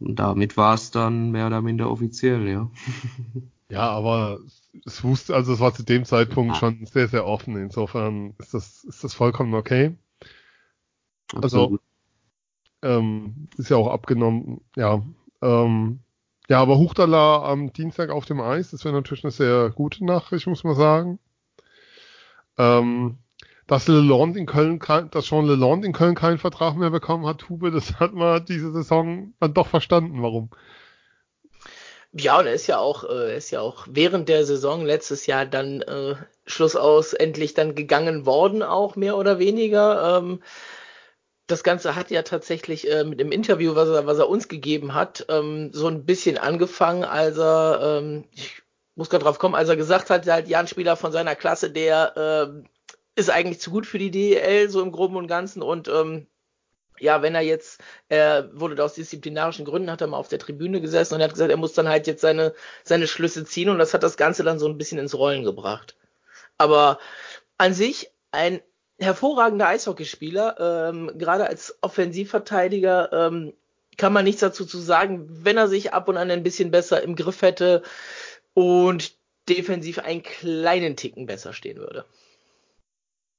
Und damit war es dann mehr oder minder offiziell, ja. Ja, aber es wusste, also es war zu dem Zeitpunkt schon sehr, sehr offen. Insofern ist das, ist das vollkommen okay. Also, ähm, ist ja auch abgenommen, ja. Ähm, ja, aber Huchtala am Dienstag auf dem Eis, das wäre natürlich eine sehr gute Nachricht, muss man sagen. Ähm, dass Leland in Köln, dass Jean Leland in Köln keinen Vertrag mehr bekommen hat, Hube, das hat man diese Saison dann doch verstanden, warum. Ja, und er ist ja auch, äh, ist ja auch während der Saison letztes Jahr dann äh, Schluss aus endlich dann gegangen worden, auch mehr oder weniger. Ähm, das Ganze hat ja tatsächlich äh, mit dem Interview, was er, was er uns gegeben hat, ähm, so ein bisschen angefangen, als er, ähm, ich muss gerade drauf kommen, als er gesagt hat, halt, ja, ein Spieler von seiner Klasse, der äh, ist eigentlich zu gut für die DEL, so im Groben und Ganzen. Und ähm, ja, wenn er jetzt, er wurde da aus disziplinarischen Gründen, hat er mal auf der Tribüne gesessen und hat gesagt, er muss dann halt jetzt seine, seine Schlüsse ziehen und das hat das Ganze dann so ein bisschen ins Rollen gebracht. Aber an sich ein hervorragender Eishockeyspieler, ähm, gerade als Offensivverteidiger, ähm, kann man nichts dazu zu sagen, wenn er sich ab und an ein bisschen besser im Griff hätte und defensiv einen kleinen Ticken besser stehen würde.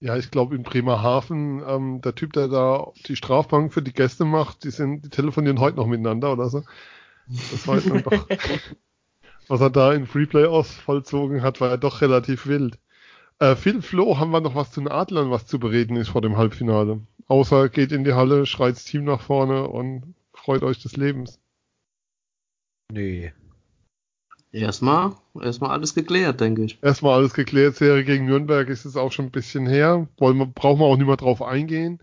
Ja, ich glaube in Bremerhaven, ähm, der Typ, der da die Strafbank für die Gäste macht, die sind, die telefonieren heute noch miteinander oder so. Das war dann doch, was er da in Freeplay aus vollzogen hat, war ja doch relativ wild. Äh, Phil Flo, haben wir noch was zu den Adlern, was zu bereden ist vor dem Halbfinale? Außer geht in die Halle, schreit das Team nach vorne und freut euch des Lebens. Nee. Erstmal, erstmal alles geklärt, denke ich. Erstmal alles geklärt. Serie gegen Nürnberg ist es auch schon ein bisschen her. Wollen wir, brauchen wir auch nicht mehr drauf eingehen.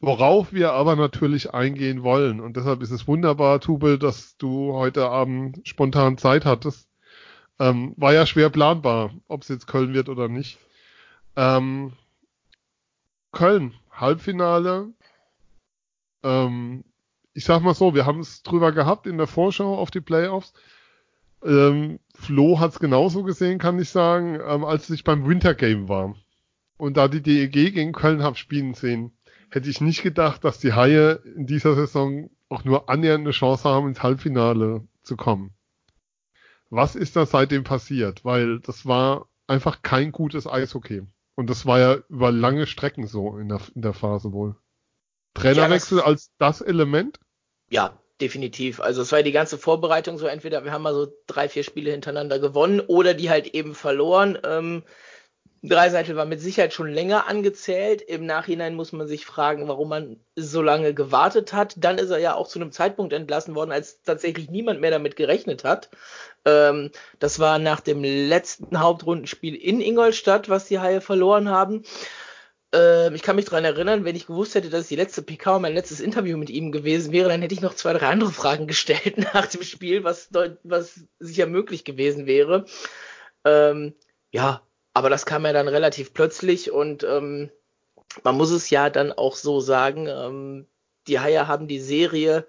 Worauf wir aber natürlich eingehen wollen. Und deshalb ist es wunderbar, Tube, dass du heute Abend spontan Zeit hattest. Ähm, war ja schwer planbar, ob es jetzt Köln wird oder nicht. Ähm, Köln, Halbfinale. Ähm, ich sag mal so, wir haben es drüber gehabt in der Vorschau auf die Playoffs. Ähm, Flo hat es genauso gesehen, kann ich sagen, ähm, als ich beim Wintergame war. Und da die DEG gegen Köln habe spielen sehen, hätte ich nicht gedacht, dass die Haie in dieser Saison auch nur annähernd eine Chance haben, ins Halbfinale zu kommen. Was ist da seitdem passiert? Weil das war einfach kein gutes Eishockey. Und das war ja über lange Strecken so in der, in der Phase wohl. Trainerwechsel ja, als das Element? Ja, definitiv. Also es war die ganze Vorbereitung so, entweder wir haben mal so drei, vier Spiele hintereinander gewonnen oder die halt eben verloren. Ähm, Dreiseitel war mit Sicherheit schon länger angezählt. Im Nachhinein muss man sich fragen, warum man so lange gewartet hat. Dann ist er ja auch zu einem Zeitpunkt entlassen worden, als tatsächlich niemand mehr damit gerechnet hat. Ähm, das war nach dem letzten Hauptrundenspiel in Ingolstadt, was die Haie verloren haben. Ähm, ich kann mich daran erinnern, wenn ich gewusst hätte, dass es die letzte PK und mein letztes Interview mit ihm gewesen wäre, dann hätte ich noch zwei, drei andere Fragen gestellt nach dem Spiel, was, was sicher möglich gewesen wäre. Ähm, ja, aber das kam ja dann relativ plötzlich und ähm, man muss es ja dann auch so sagen, ähm, die Haie haben die Serie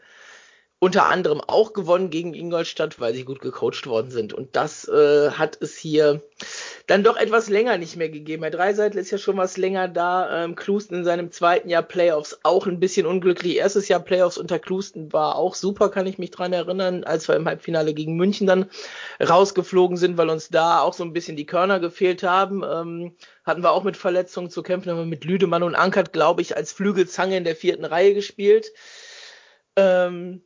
unter anderem auch gewonnen gegen Ingolstadt, weil sie gut gecoacht worden sind. Und das äh, hat es hier dann doch etwas länger nicht mehr gegeben. Herr Dreiseitel ist ja schon was länger da. Ähm, Klusten in seinem zweiten Jahr Playoffs auch ein bisschen unglücklich. Erstes Jahr Playoffs unter Klusten war auch super, kann ich mich dran erinnern, als wir im Halbfinale gegen München dann rausgeflogen sind, weil uns da auch so ein bisschen die Körner gefehlt haben. Ähm, hatten wir auch mit Verletzungen zu kämpfen, haben wir mit Lüdemann und Ankert, glaube ich, als Flügelzange in der vierten Reihe gespielt. Ähm,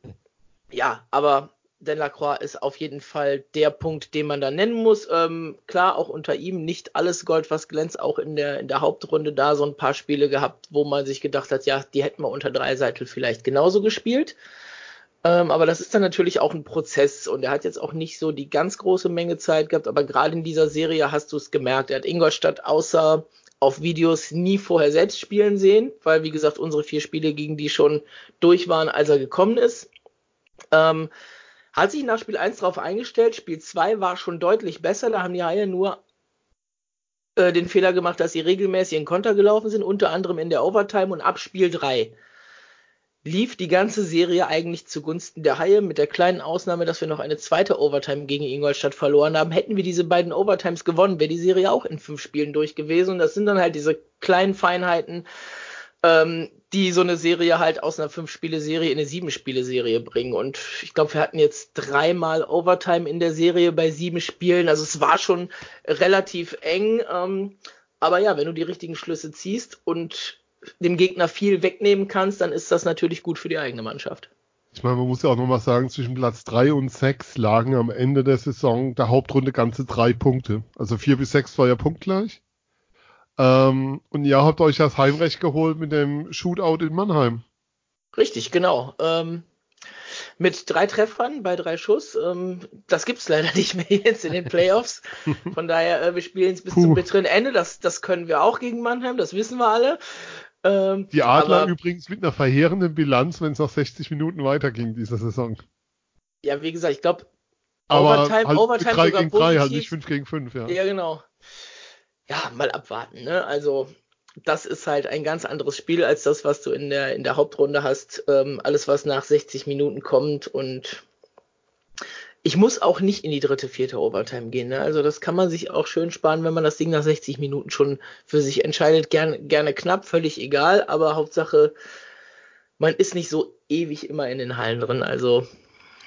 ja, aber Delacroix ist auf jeden Fall der Punkt, den man da nennen muss. Ähm, klar, auch unter ihm nicht alles Gold, was glänzt, auch in der, in der Hauptrunde da so ein paar Spiele gehabt, wo man sich gedacht hat, ja, die hätten wir unter Dreiseitel vielleicht genauso gespielt. Ähm, aber das ist dann natürlich auch ein Prozess und er hat jetzt auch nicht so die ganz große Menge Zeit gehabt, aber gerade in dieser Serie hast du es gemerkt. Er hat Ingolstadt außer auf Videos nie vorher selbst spielen sehen, weil wie gesagt unsere vier Spiele gegen die schon durch waren, als er gekommen ist. Ähm, hat sich nach Spiel 1 darauf eingestellt. Spiel 2 war schon deutlich besser. Da haben die Haie nur äh, den Fehler gemacht, dass sie regelmäßig in Konter gelaufen sind, unter anderem in der Overtime und ab Spiel 3 lief die ganze Serie eigentlich zugunsten der Haie, mit der kleinen Ausnahme, dass wir noch eine zweite Overtime gegen Ingolstadt verloren haben. Hätten wir diese beiden Overtimes gewonnen, wäre die Serie auch in fünf Spielen durch gewesen. Und das sind dann halt diese kleinen Feinheiten, ähm, die so eine Serie halt aus einer Fünf-Spiele-Serie in eine Sieben-Spiele-Serie bringen. Und ich glaube, wir hatten jetzt dreimal Overtime in der Serie bei sieben Spielen. Also es war schon relativ eng. Ähm, aber ja, wenn du die richtigen Schlüsse ziehst und dem Gegner viel wegnehmen kannst, dann ist das natürlich gut für die eigene Mannschaft. Ich meine, man muss ja auch nochmal sagen, zwischen Platz drei und sechs lagen am Ende der Saison der Hauptrunde ganze drei Punkte. Also vier bis sechs war ja punktgleich. Ähm, und ihr habt euch das Heimrecht geholt mit dem Shootout in Mannheim. Richtig, genau. Ähm, mit drei Treffern bei drei Schuss. Ähm, das gibt's leider nicht mehr jetzt in den Playoffs. Von daher, äh, wir spielen es bis Puh. zum bitteren Ende. Das, das können wir auch gegen Mannheim, das wissen wir alle. Ähm, Die Adler aber, übrigens mit einer verheerenden Bilanz, wenn es noch 60 Minuten weiterging diese Saison. Ja, wie gesagt, ich glaube, Overtime, halt Overtime 3 sogar gegen 3, halt nicht 5 gegen 5, ja. Ja, genau ja, mal abwarten. Ne? Also das ist halt ein ganz anderes Spiel als das, was du in der, in der Hauptrunde hast. Ähm, alles, was nach 60 Minuten kommt und ich muss auch nicht in die dritte, vierte Overtime gehen. Ne? Also das kann man sich auch schön sparen, wenn man das Ding nach 60 Minuten schon für sich entscheidet. Gerne, gerne knapp, völlig egal, aber Hauptsache, man ist nicht so ewig immer in den Hallen drin. Also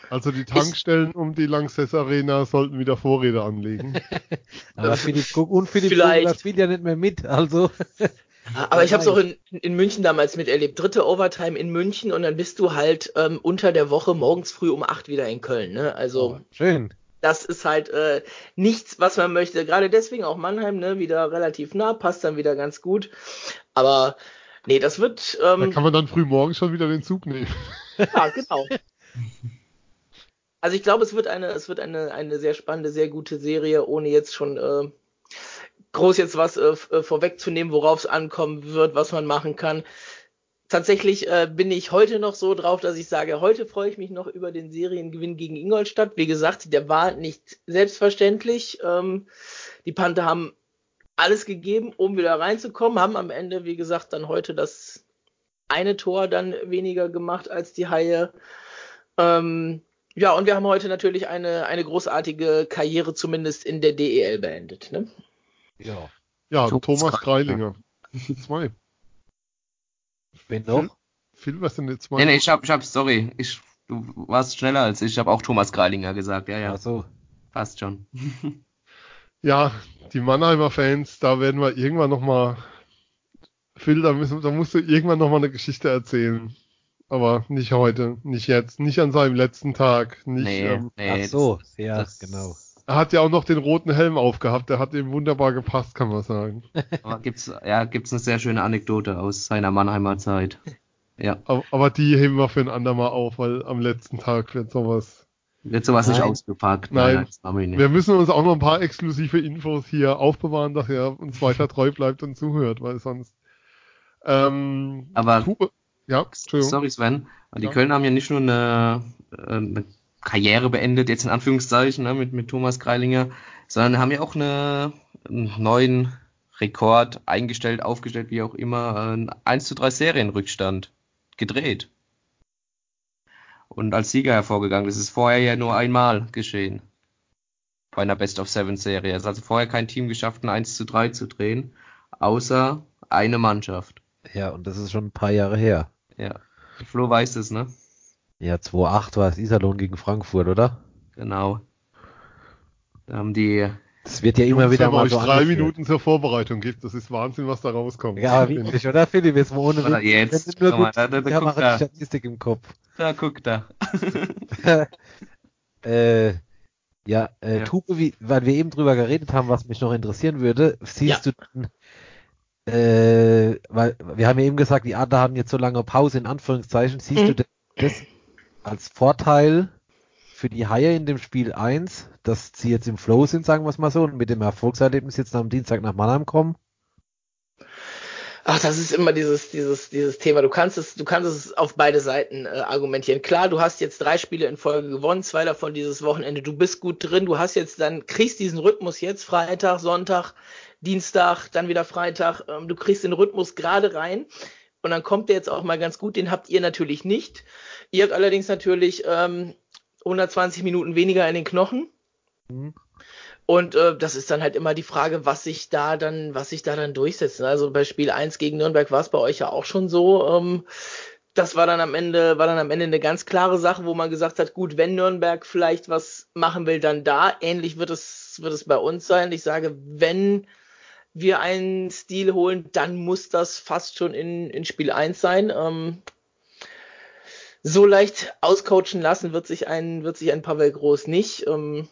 also die Tankstellen um die Lanxess Arena sollten wieder Vorräte anlegen. Aber Philipp Guck und Philipp Guck, spielt ja nicht mehr mit, also. Aber ich habe es auch in, in, München damals miterlebt. Dritte Overtime in München und dann bist du halt ähm, unter der Woche morgens früh um acht wieder in Köln. Ne? Also oh, schön. Das ist halt äh, nichts, was man möchte. Gerade deswegen auch Mannheim, ne, wieder relativ nah, passt dann wieder ganz gut. Aber nee, das wird. Ähm, da kann man dann früh morgens schon wieder den Zug nehmen. Ja, genau. Also ich glaube, es wird eine, es wird eine, eine sehr spannende, sehr gute Serie, ohne jetzt schon äh, groß jetzt was äh, äh vorwegzunehmen, worauf es ankommen wird, was man machen kann. Tatsächlich äh, bin ich heute noch so drauf, dass ich sage, heute freue ich mich noch über den Seriengewinn gegen Ingolstadt. Wie gesagt, der war nicht selbstverständlich. Ähm, die Panther haben alles gegeben, um wieder reinzukommen, haben am Ende, wie gesagt, dann heute das eine Tor dann weniger gemacht als die Haie. Ähm, ja, und wir haben heute natürlich eine, eine großartige Karriere zumindest in der DEL beendet. Ne? Ja. Ja, Thomas, Thomas Greilinger. Zwei. Wen noch? Phil, was denn jetzt zwei? Nee, nee, ich hab, ich hab, sorry, ich, du warst schneller als ich, ich habe auch Thomas Greilinger gesagt, ja, ja. Ach so. Passt schon. ja, die Mannheimer Fans, da werden wir irgendwann nochmal, Phil, da, müssen, da musst du irgendwann nochmal eine Geschichte erzählen aber nicht heute, nicht jetzt, nicht an seinem letzten Tag. Nicht, nee, ähm, nee, Ach so, ja, das, genau. Er hat ja auch noch den roten Helm aufgehabt, der hat ihm wunderbar gepasst, kann man sagen. Aber gibt's, ja, gibt's eine sehr schöne Anekdote aus seiner Mannheimer Zeit. Ja. Aber, aber die heben wir für ein andermal auf, weil am letzten Tag wird sowas. Wird sowas nein. nicht ausgepackt. Nein, nein wir müssen uns auch noch ein paar exklusive Infos hier aufbewahren, dass er uns weiter treu bleibt und zuhört, weil sonst. Ähm, aber Tube, ja, Sorry Sven, die ja. Kölner haben ja nicht nur eine, äh, eine, Karriere beendet, jetzt in Anführungszeichen, ne, mit, mit Thomas Greilinger, sondern haben ja auch eine, einen neuen Rekord eingestellt, aufgestellt, wie auch immer, ein 1 zu 3 Serienrückstand gedreht. Und als Sieger hervorgegangen. Das ist vorher ja nur einmal geschehen. Bei einer Best of Seven Serie. Es hat also vorher kein Team geschafft, ein 1 zu 3 zu drehen, außer eine Mannschaft. Ja, und das ist schon ein paar Jahre her. Ja. Flo weiß es, ne? Ja, 2-8 war es Iserlohn gegen Frankfurt, oder? Genau. Da haben die. Das wird ja immer Jungs, wieder mal euch so drei Minuten zur Vorbereitung gibt. Das ist Wahnsinn, was da rauskommt. Ja, wirklich, oder Philipp? Jetzt mal ohne Witz. Jetzt, nur gut, da, da, da, guck da. Statistik im Kopf. Da, guck da. äh, ja, äh, ja. Tupe, wie, weil wir eben drüber geredet haben, was mich noch interessieren würde, siehst ja. du äh, weil wir haben ja eben gesagt, die Adler haben jetzt so lange Pause in Anführungszeichen. Siehst mhm. du das als Vorteil für die Haie in dem Spiel 1, dass sie jetzt im Flow sind, sagen wir es mal so, und mit dem Erfolgserlebnis jetzt am Dienstag nach Mannheim kommen? Ach, das ist immer dieses, dieses, dieses Thema. Du kannst es, du kannst es auf beide Seiten äh, argumentieren. Klar, du hast jetzt drei Spiele in Folge gewonnen, zwei davon dieses Wochenende. Du bist gut drin. Du hast jetzt dann, kriegst diesen Rhythmus jetzt Freitag, Sonntag, Dienstag, dann wieder Freitag. Ähm, du kriegst den Rhythmus gerade rein. Und dann kommt der jetzt auch mal ganz gut. Den habt ihr natürlich nicht. Ihr habt allerdings natürlich ähm, 120 Minuten weniger in den Knochen. Mhm. Und äh, das ist dann halt immer die Frage, was sich da dann, was sich da dann durchsetzt. Also bei Spiel 1 gegen Nürnberg war es bei euch ja auch schon so. Ähm, das war dann am Ende, war dann am Ende eine ganz klare Sache, wo man gesagt hat, gut, wenn Nürnberg vielleicht was machen will, dann da. Ähnlich wird es, wird es bei uns sein. Ich sage, wenn wir einen Stil holen, dann muss das fast schon in, in Spiel 1 sein. Ähm, so leicht auscoachen lassen wird sich ein, wird sich ein Pavel Groß nicht. Ähm,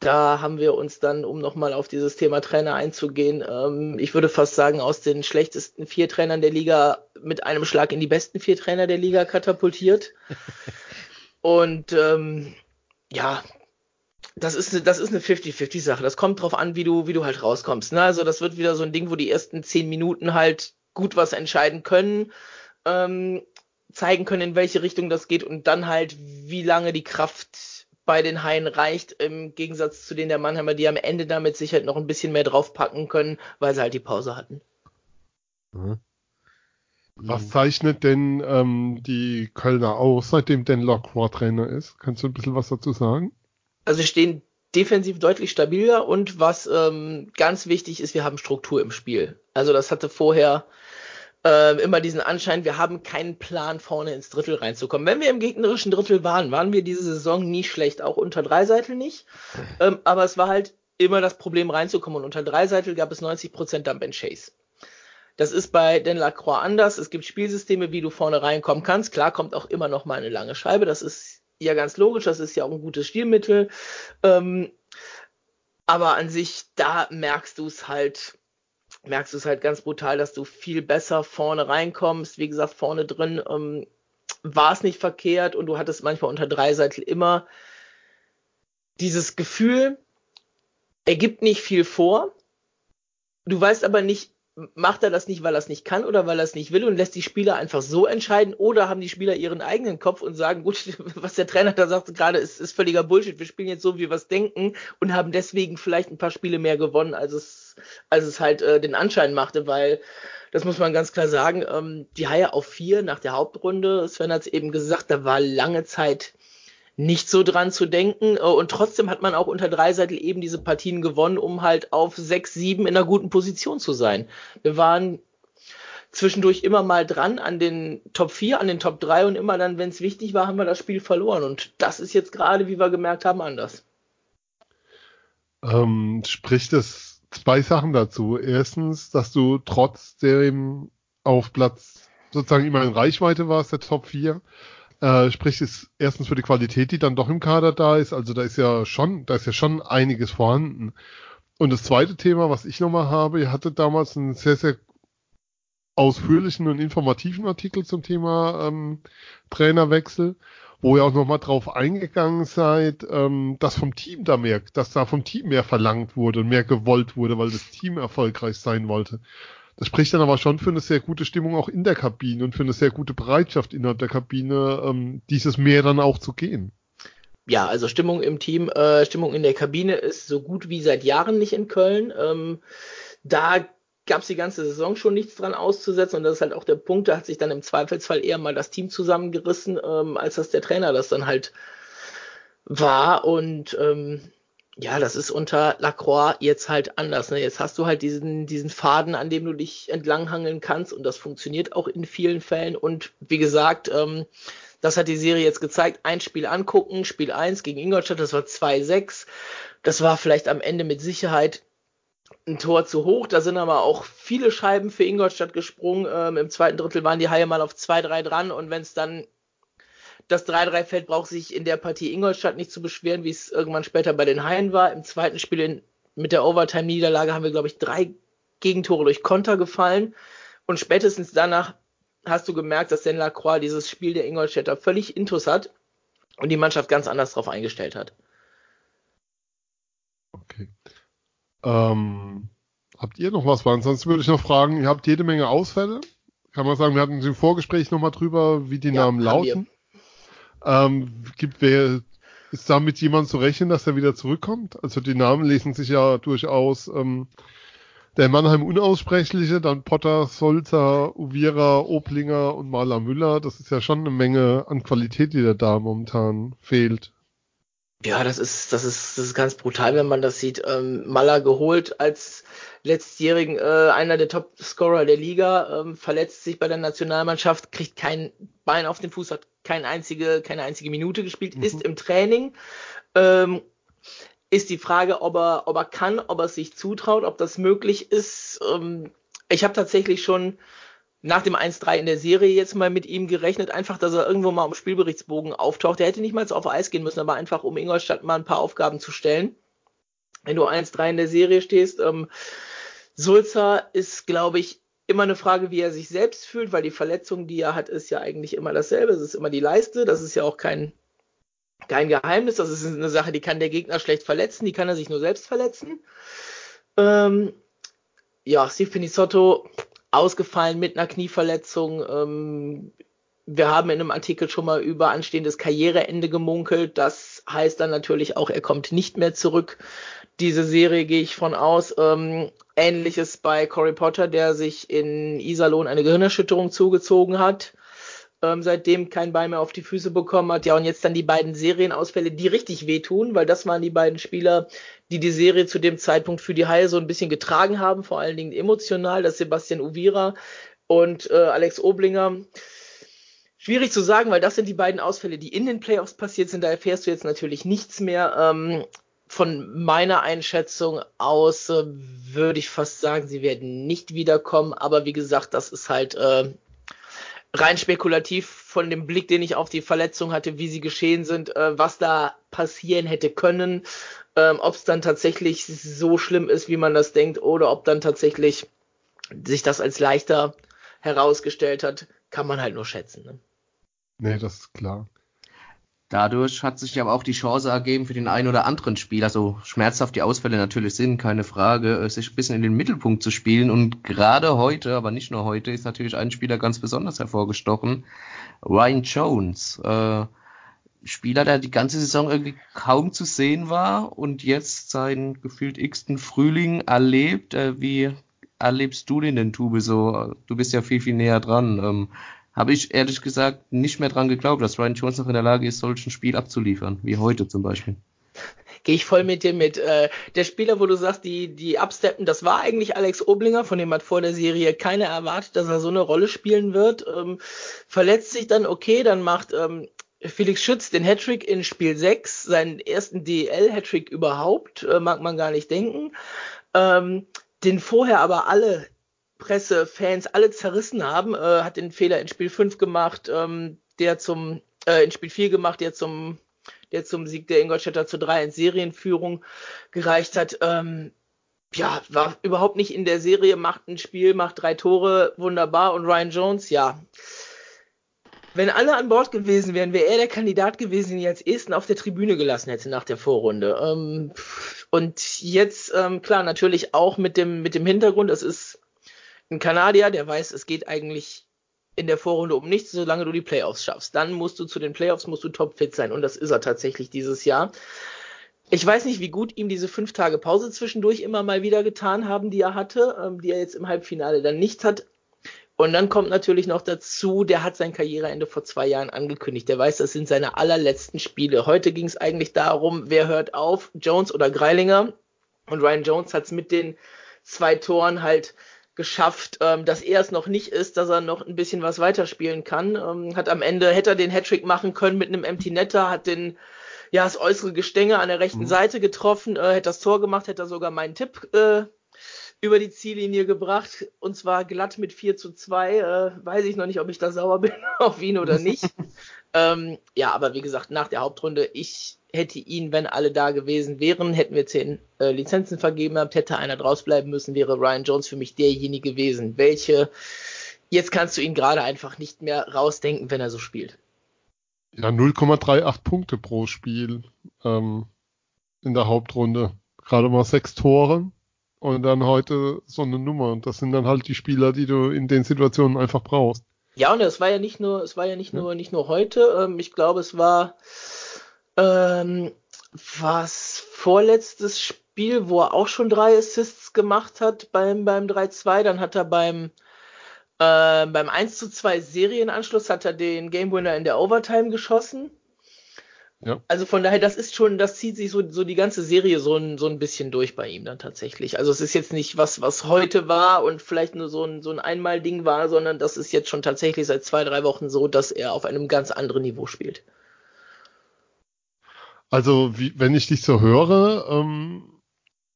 da haben wir uns dann, um nochmal auf dieses Thema Trainer einzugehen, ähm, ich würde fast sagen, aus den schlechtesten vier Trainern der Liga mit einem Schlag in die besten vier Trainer der Liga katapultiert. Und ähm, ja, das ist eine, das ist eine 50-50 Sache. Das kommt drauf an, wie du, wie du halt rauskommst. Ne? Also das wird wieder so ein Ding, wo die ersten zehn Minuten halt gut was entscheiden können, ähm, zeigen können, in welche Richtung das geht und dann halt, wie lange die Kraft bei den Haien reicht, im Gegensatz zu denen der Mannheimer, die am Ende damit sicher noch ein bisschen mehr draufpacken können, weil sie halt die Pause hatten. Mhm. Was zeichnet denn ähm, die Kölner aus, seitdem Dan Locroix Trainer ist? Kannst du ein bisschen was dazu sagen? Also wir stehen defensiv deutlich stabiler und was ähm, ganz wichtig ist, wir haben Struktur im Spiel. Also das hatte vorher äh, immer diesen Anschein, wir haben keinen Plan, vorne ins Drittel reinzukommen. Wenn wir im gegnerischen Drittel waren, waren wir diese Saison nie schlecht, auch unter Dreiseitel nicht. Ähm, aber es war halt immer das Problem reinzukommen und unter Dreiseitel gab es 90% Dump and Chase. Das ist bei Den Lacroix anders. Es gibt Spielsysteme, wie du vorne reinkommen kannst. Klar kommt auch immer noch mal eine lange Scheibe. Das ist ja ganz logisch. Das ist ja auch ein gutes Stilmittel. Ähm, aber an sich, da merkst du es halt, merkst du es halt ganz brutal, dass du viel besser vorne reinkommst. Wie gesagt, vorne drin ähm, war es nicht verkehrt und du hattest manchmal unter Dreiseitel immer dieses Gefühl, er gibt nicht viel vor. Du weißt aber nicht, macht er das nicht, weil er es nicht kann oder weil er es nicht will und lässt die Spieler einfach so entscheiden oder haben die Spieler ihren eigenen Kopf und sagen, gut, was der Trainer da sagt gerade, ist, ist völliger Bullshit. Wir spielen jetzt so, wie wir es denken und haben deswegen vielleicht ein paar Spiele mehr gewonnen, als es, als es halt äh, den Anschein machte, weil das muss man ganz klar sagen, ähm, die Haie auf vier nach der Hauptrunde, Sven hat es eben gesagt, da war lange Zeit nicht so dran zu denken. Äh, und trotzdem hat man auch unter Dreiseitel eben diese Partien gewonnen, um halt auf 6, 7 in einer guten Position zu sein. Wir waren zwischendurch immer mal dran an den Top 4, an den Top 3 und immer dann, wenn es wichtig war, haben wir das Spiel verloren. Und das ist jetzt gerade, wie wir gemerkt haben, anders. Ähm, spricht es zwei Sachen dazu. Erstens, dass du trotzdem auf Platz sozusagen immer in Reichweite warst, der Top 4 äh, spricht es erstens für die Qualität, die dann doch im Kader da ist. Also da ist ja schon, da ist ja schon einiges vorhanden. Und das zweite Thema, was ich nochmal habe, ihr hattet damals einen sehr, sehr ausführlichen und informativen Artikel zum Thema ähm, Trainerwechsel, wo ihr auch nochmal drauf eingegangen seid, ähm, dass vom Team da mehr, dass da vom Team mehr verlangt wurde und mehr gewollt wurde, weil das Team erfolgreich sein wollte. Das spricht dann aber schon für eine sehr gute Stimmung auch in der Kabine und für eine sehr gute Bereitschaft innerhalb der Kabine, ähm, dieses mehr dann auch zu gehen. Ja, also Stimmung im Team, äh, Stimmung in der Kabine ist so gut wie seit Jahren nicht in Köln. Ähm, da gab es die ganze Saison schon nichts dran auszusetzen und das ist halt auch der Punkt, da hat sich dann im Zweifelsfall eher mal das Team zusammengerissen, ähm, als dass der Trainer das dann halt war und ähm, ja, das ist unter Lacroix jetzt halt anders. Ne? Jetzt hast du halt diesen, diesen Faden, an dem du dich entlanghangeln kannst und das funktioniert auch in vielen Fällen. Und wie gesagt, ähm, das hat die Serie jetzt gezeigt. Ein Spiel angucken, Spiel 1 gegen Ingolstadt, das war 2-6. Das war vielleicht am Ende mit Sicherheit ein Tor zu hoch. Da sind aber auch viele Scheiben für Ingolstadt gesprungen. Ähm, Im zweiten Drittel waren die Haie mal auf 2-3 dran und wenn es dann das 3-3-Feld braucht sich in der Partie Ingolstadt nicht zu beschweren, wie es irgendwann später bei den Haien war. Im zweiten Spiel in, mit der Overtime-Niederlage haben wir, glaube ich, drei Gegentore durch Konter gefallen. Und spätestens danach hast du gemerkt, dass Dan Lacroix dieses Spiel der Ingolstädter völlig intus hat und die Mannschaft ganz anders darauf eingestellt hat. Okay. Ähm, habt ihr noch was? Weil ansonsten würde ich noch fragen, ihr habt jede Menge Ausfälle. Kann man sagen, wir hatten im Vorgespräch nochmal drüber, wie die ja, Namen lauten. Wir. Ähm, gibt wer, ist damit jemand zu rechnen, dass er wieder zurückkommt? Also die Namen lesen sich ja durchaus ähm, der Mannheim Unaussprechliche, dann Potter, Solzer, Uvira, Oblinger und Maler Müller. Das ist ja schon eine Menge an Qualität, die da momentan fehlt. Ja, das ist, das ist, das ist ganz brutal, wenn man das sieht. Ähm, Maller geholt als letztjährigen äh, einer der Top-Scorer der Liga, ähm, verletzt sich bei der Nationalmannschaft, kriegt kein Bein auf den Fuß, hat keine einzige, keine einzige Minute gespielt, mhm. ist im Training. Ähm, ist die Frage, ob er, ob er kann, ob er sich zutraut, ob das möglich ist. Ähm, ich habe tatsächlich schon nach dem 1-3 in der Serie jetzt mal mit ihm gerechnet, einfach, dass er irgendwo mal am Spielberichtsbogen auftaucht. Er hätte nicht mal auf Eis gehen müssen, aber einfach, um Ingolstadt mal ein paar Aufgaben zu stellen. Wenn du 1-3 in der Serie stehst, ähm, Sulzer ist, glaube ich, immer eine Frage, wie er sich selbst fühlt, weil die Verletzung, die er hat, ist ja eigentlich immer dasselbe. Es ist immer die Leiste. Das ist ja auch kein, kein Geheimnis. Das ist eine Sache, die kann der Gegner schlecht verletzen. Die kann er sich nur selbst verletzen. Ähm, ja, Steve Pinissotto ausgefallen mit einer Knieverletzung. Ähm, wir haben in einem Artikel schon mal über anstehendes Karriereende gemunkelt. Das heißt dann natürlich auch, er kommt nicht mehr zurück. Diese Serie gehe ich von aus. Ähm, Ähnliches bei Cory Potter, der sich in Iserlohn eine Gehirnerschütterung zugezogen hat ähm, seitdem kein Bein mehr auf die Füße bekommen hat. Ja, und jetzt dann die beiden Serienausfälle, die richtig wehtun, weil das waren die beiden Spieler, die die Serie zu dem Zeitpunkt für die Haie so ein bisschen getragen haben, vor allen Dingen emotional, das Sebastian Uvira und äh, Alex Oblinger. Schwierig zu sagen, weil das sind die beiden Ausfälle, die in den Playoffs passiert sind. Da erfährst du jetzt natürlich nichts mehr. Ähm, von meiner Einschätzung aus äh, würde ich fast sagen, sie werden nicht wiederkommen. Aber wie gesagt, das ist halt äh, rein spekulativ von dem Blick, den ich auf die Verletzung hatte, wie sie geschehen sind, äh, was da passieren hätte können, ähm, ob es dann tatsächlich so schlimm ist, wie man das denkt, oder ob dann tatsächlich sich das als leichter herausgestellt hat, kann man halt nur schätzen. Ne? Nee, das ist klar. Dadurch hat sich aber auch die Chance ergeben für den einen oder anderen Spieler, so schmerzhaft die Ausfälle natürlich sind, keine Frage, äh, sich ein bisschen in den Mittelpunkt zu spielen. Und gerade heute, aber nicht nur heute, ist natürlich ein Spieler ganz besonders hervorgestochen. Ryan Jones. Äh, Spieler, der die ganze Saison irgendwie kaum zu sehen war und jetzt seinen gefühlt x-ten Frühling erlebt. Äh, wie erlebst du den denn, Tube, so? Du bist ja viel, viel näher dran. Ähm, habe ich ehrlich gesagt nicht mehr dran geglaubt, dass Ryan Jones noch in der Lage ist, solchen Spiel abzuliefern, wie heute zum Beispiel. Gehe ich voll mit dir mit. Äh, der Spieler, wo du sagst, die, die absteppen, das war eigentlich Alex Oblinger, von dem hat vor der Serie keiner erwartet, dass er so eine Rolle spielen wird. Ähm, verletzt sich dann, okay, dann macht ähm, Felix Schütz den Hattrick in Spiel 6, seinen ersten DL-Hattrick überhaupt, äh, mag man gar nicht denken. Ähm, den vorher aber alle Presse, Fans alle zerrissen haben, äh, hat den Fehler in Spiel 5 gemacht, ähm, der zum, äh, in Spiel 4 gemacht, der zum, der zum Sieg der Ingolstädter zu 3 in Serienführung gereicht hat. Ähm, ja, war überhaupt nicht in der Serie, macht ein Spiel, macht drei Tore, wunderbar. Und Ryan Jones, ja. Wenn alle an Bord gewesen wären, wäre er der Kandidat gewesen, den ich als ersten auf der Tribüne gelassen hätte nach der Vorrunde. Ähm, und jetzt, ähm, klar, natürlich auch mit dem, mit dem Hintergrund, es ist ein Kanadier, der weiß, es geht eigentlich in der Vorrunde um nichts, solange du die Playoffs schaffst. Dann musst du zu den Playoffs, musst du topfit sein und das ist er tatsächlich dieses Jahr. Ich weiß nicht, wie gut ihm diese fünf Tage Pause zwischendurch immer mal wieder getan haben, die er hatte, ähm, die er jetzt im Halbfinale dann nicht hat. Und dann kommt natürlich noch dazu, der hat sein Karriereende vor zwei Jahren angekündigt. Der weiß, das sind seine allerletzten Spiele. Heute ging es eigentlich darum, wer hört auf, Jones oder Greilinger. Und Ryan Jones hat es mit den zwei Toren halt geschafft, ähm, dass er es noch nicht ist, dass er noch ein bisschen was weiterspielen kann. Ähm, hat am Ende, hätte er den Hattrick machen können mit einem Empty Netter, hat den, ja, das äußere Gestänge an der rechten mhm. Seite getroffen, äh, hätte das Tor gemacht, hätte er sogar meinen Tipp äh, über die Ziellinie gebracht und zwar glatt mit 4 zu 2. Äh, weiß ich noch nicht, ob ich da sauer bin auf ihn oder nicht. ähm, ja, aber wie gesagt, nach der Hauptrunde, ich hätte ihn, wenn alle da gewesen wären, hätten wir zehn äh, Lizenzen vergeben gehabt, hätte einer draus bleiben müssen, wäre Ryan Jones für mich derjenige gewesen. Welche, jetzt kannst du ihn gerade einfach nicht mehr rausdenken, wenn er so spielt. Ja, 0,38 Punkte pro Spiel ähm, in der Hauptrunde. Gerade mal sechs Tore und dann heute so eine Nummer. Und das sind dann halt die Spieler, die du in den Situationen einfach brauchst. Ja, und es war ja nicht nur, es war ja nicht ja. nur, nicht nur heute. Ähm, ich glaube, es war ähm, was vorletztes Spiel, wo er auch schon drei Assists gemacht hat beim, beim 3-2. Dann hat er beim, äh, beim 1 2 Serienanschluss hat er den Game Winner in der Overtime geschossen. Ja. Also von daher, das ist schon, das zieht sich so, so die ganze Serie so ein, so ein bisschen durch bei ihm dann tatsächlich. Also es ist jetzt nicht was, was heute war und vielleicht nur so ein, so ein Einmal-Ding war, sondern das ist jetzt schon tatsächlich seit zwei, drei Wochen so, dass er auf einem ganz anderen Niveau spielt. Also, wie, wenn ich dich so höre, ähm,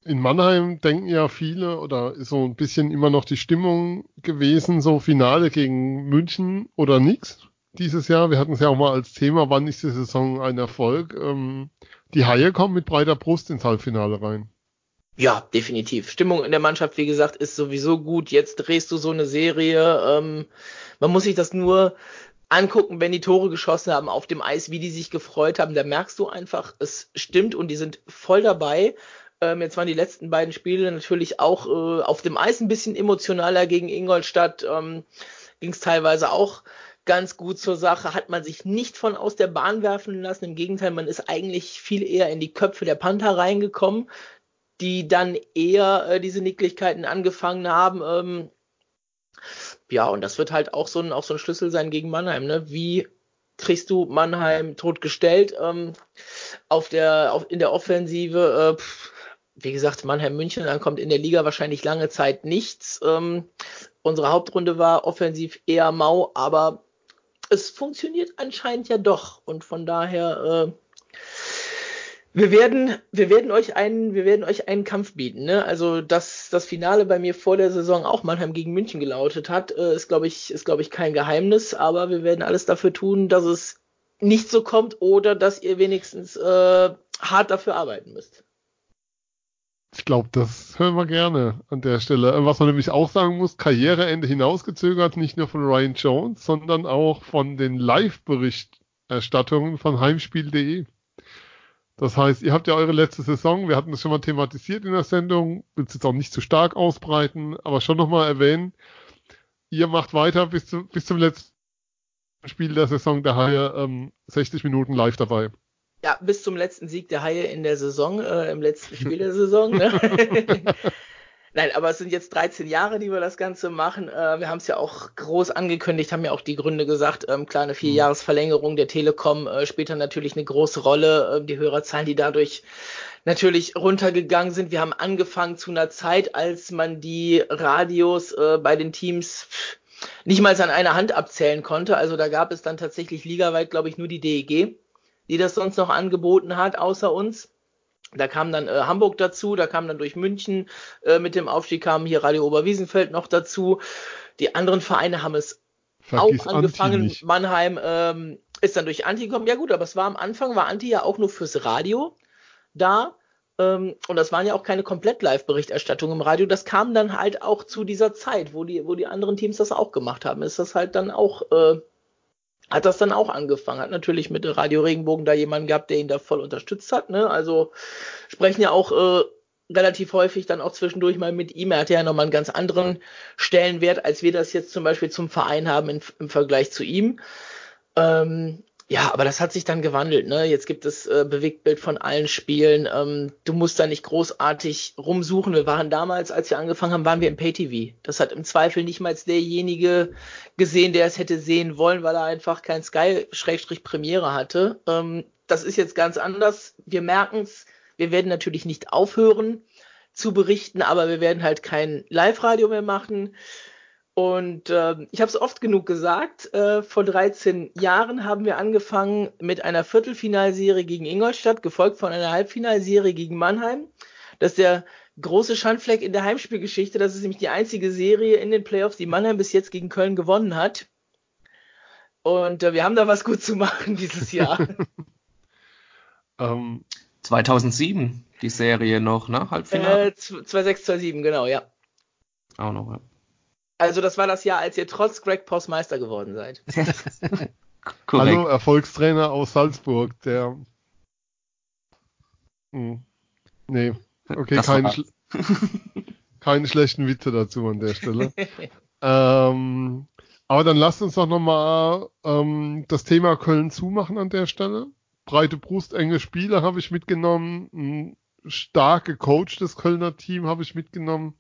in Mannheim denken ja viele oder ist so ein bisschen immer noch die Stimmung gewesen, so Finale gegen München oder nix dieses Jahr. Wir hatten es ja auch mal als Thema, wann ist die Saison ein Erfolg. Ähm, die Haie kommen mit breiter Brust ins Halbfinale rein. Ja, definitiv. Stimmung in der Mannschaft, wie gesagt, ist sowieso gut. Jetzt drehst du so eine Serie. Ähm, man muss sich das nur angucken, wenn die Tore geschossen haben auf dem Eis, wie die sich gefreut haben. Da merkst du einfach, es stimmt und die sind voll dabei. Ähm, jetzt waren die letzten beiden Spiele natürlich auch äh, auf dem Eis ein bisschen emotionaler gegen Ingolstadt. Ähm, Ging es teilweise auch ganz gut zur Sache, hat man sich nicht von aus der Bahn werfen lassen. Im Gegenteil, man ist eigentlich viel eher in die Köpfe der Panther reingekommen, die dann eher äh, diese Nicklichkeiten angefangen haben. Ähm, ja, und das wird halt auch so ein, auch so ein Schlüssel sein gegen Mannheim. Ne? Wie kriegst du Mannheim totgestellt ähm, auf der, auf, in der Offensive? Äh, pff, wie gesagt, Mannheim München, dann kommt in der Liga wahrscheinlich lange Zeit nichts. Ähm, unsere Hauptrunde war offensiv eher mau, aber es funktioniert anscheinend ja doch. Und von daher, äh, wir werden, wir werden euch einen, wir werden euch einen Kampf bieten. Ne? Also, dass das Finale bei mir vor der Saison auch Mannheim gegen München gelautet hat, äh, ist, glaube ich, ist, ich, kein Geheimnis. Aber wir werden alles dafür tun, dass es nicht so kommt oder dass ihr wenigstens äh, hart dafür arbeiten müsst. Ich glaube, das hören wir gerne an der Stelle. Was man nämlich auch sagen muss, Karriereende hinausgezögert, nicht nur von Ryan Jones, sondern auch von den Live-Berichterstattungen von Heimspiel.de. Das heißt, ihr habt ja eure letzte Saison, wir hatten das schon mal thematisiert in der Sendung, will es jetzt auch nicht zu stark ausbreiten, aber schon nochmal erwähnen, ihr macht weiter bis, zu, bis zum letzten Spiel der Saison Haie ähm, 60 Minuten live dabei. Bis zum letzten Sieg der Haie in der Saison, äh, im letzten Spiel der Saison. Ne? Nein, aber es sind jetzt 13 Jahre, die wir das Ganze machen. Äh, wir haben es ja auch groß angekündigt, haben ja auch die Gründe gesagt. Ähm, klar, eine Vierjahresverlängerung der Telekom äh, spielt dann natürlich eine große Rolle. Äh, die Hörerzahlen, die dadurch natürlich runtergegangen sind. Wir haben angefangen zu einer Zeit, als man die Radios äh, bei den Teams nicht mal an einer Hand abzählen konnte. Also da gab es dann tatsächlich ligaweit, glaube ich, nur die DEG die das sonst noch angeboten hat, außer uns. Da kam dann äh, Hamburg dazu, da kam dann durch München äh, mit dem Aufstieg kam hier Radio Oberwiesenfeld noch dazu. Die anderen Vereine haben es Vergiss auch angefangen. Mannheim ähm, ist dann durch Anti gekommen. Ja gut, aber es war am Anfang, war Anti ja auch nur fürs Radio da. Ähm, und das waren ja auch keine komplett Live-Berichterstattung im Radio. Das kam dann halt auch zu dieser Zeit, wo die, wo die anderen Teams das auch gemacht haben. Ist das halt dann auch äh, hat das dann auch angefangen. Hat natürlich mit Radio Regenbogen da jemanden gehabt, der ihn da voll unterstützt hat. Ne? Also sprechen ja auch äh, relativ häufig dann auch zwischendurch mal mit ihm. Er hat ja nochmal einen ganz anderen Stellenwert, als wir das jetzt zum Beispiel zum Verein haben in, im Vergleich zu ihm. Ähm, ja, aber das hat sich dann gewandelt. Ne? Jetzt gibt es äh, Bewegtbild von allen Spielen. Ähm, du musst da nicht großartig rumsuchen. Wir waren damals, als wir angefangen haben, waren wir im Pay-TV. Das hat im Zweifel nicht mal derjenige gesehen, der es hätte sehen wollen, weil er einfach kein Sky-Premiere hatte. Ähm, das ist jetzt ganz anders. Wir merken es. Wir werden natürlich nicht aufhören zu berichten, aber wir werden halt kein Live-Radio mehr machen. Und äh, ich habe es oft genug gesagt, äh, vor 13 Jahren haben wir angefangen mit einer Viertelfinalserie gegen Ingolstadt, gefolgt von einer Halbfinalserie gegen Mannheim. Das ist der große Schandfleck in der Heimspielgeschichte. Das ist nämlich die einzige Serie in den Playoffs, die Mannheim bis jetzt gegen Köln gewonnen hat. Und äh, wir haben da was gut zu machen dieses Jahr. ähm, 2007 die Serie noch, ne? Halbfinale? Äh, 2-6, genau, ja. Auch noch, ja. Also das war das Jahr, als ihr trotz Greg Post Meister geworden seid. Hallo, Erfolgstrainer aus Salzburg, der. Hm. Nee, okay, keine, schl keine schlechten Witze dazu an der Stelle. ähm, aber dann lasst uns doch nochmal ähm, das Thema Köln zumachen an der Stelle. Breite Brust, enge Spiele habe ich mitgenommen. Ein stark gecoachtes Kölner Team habe ich mitgenommen.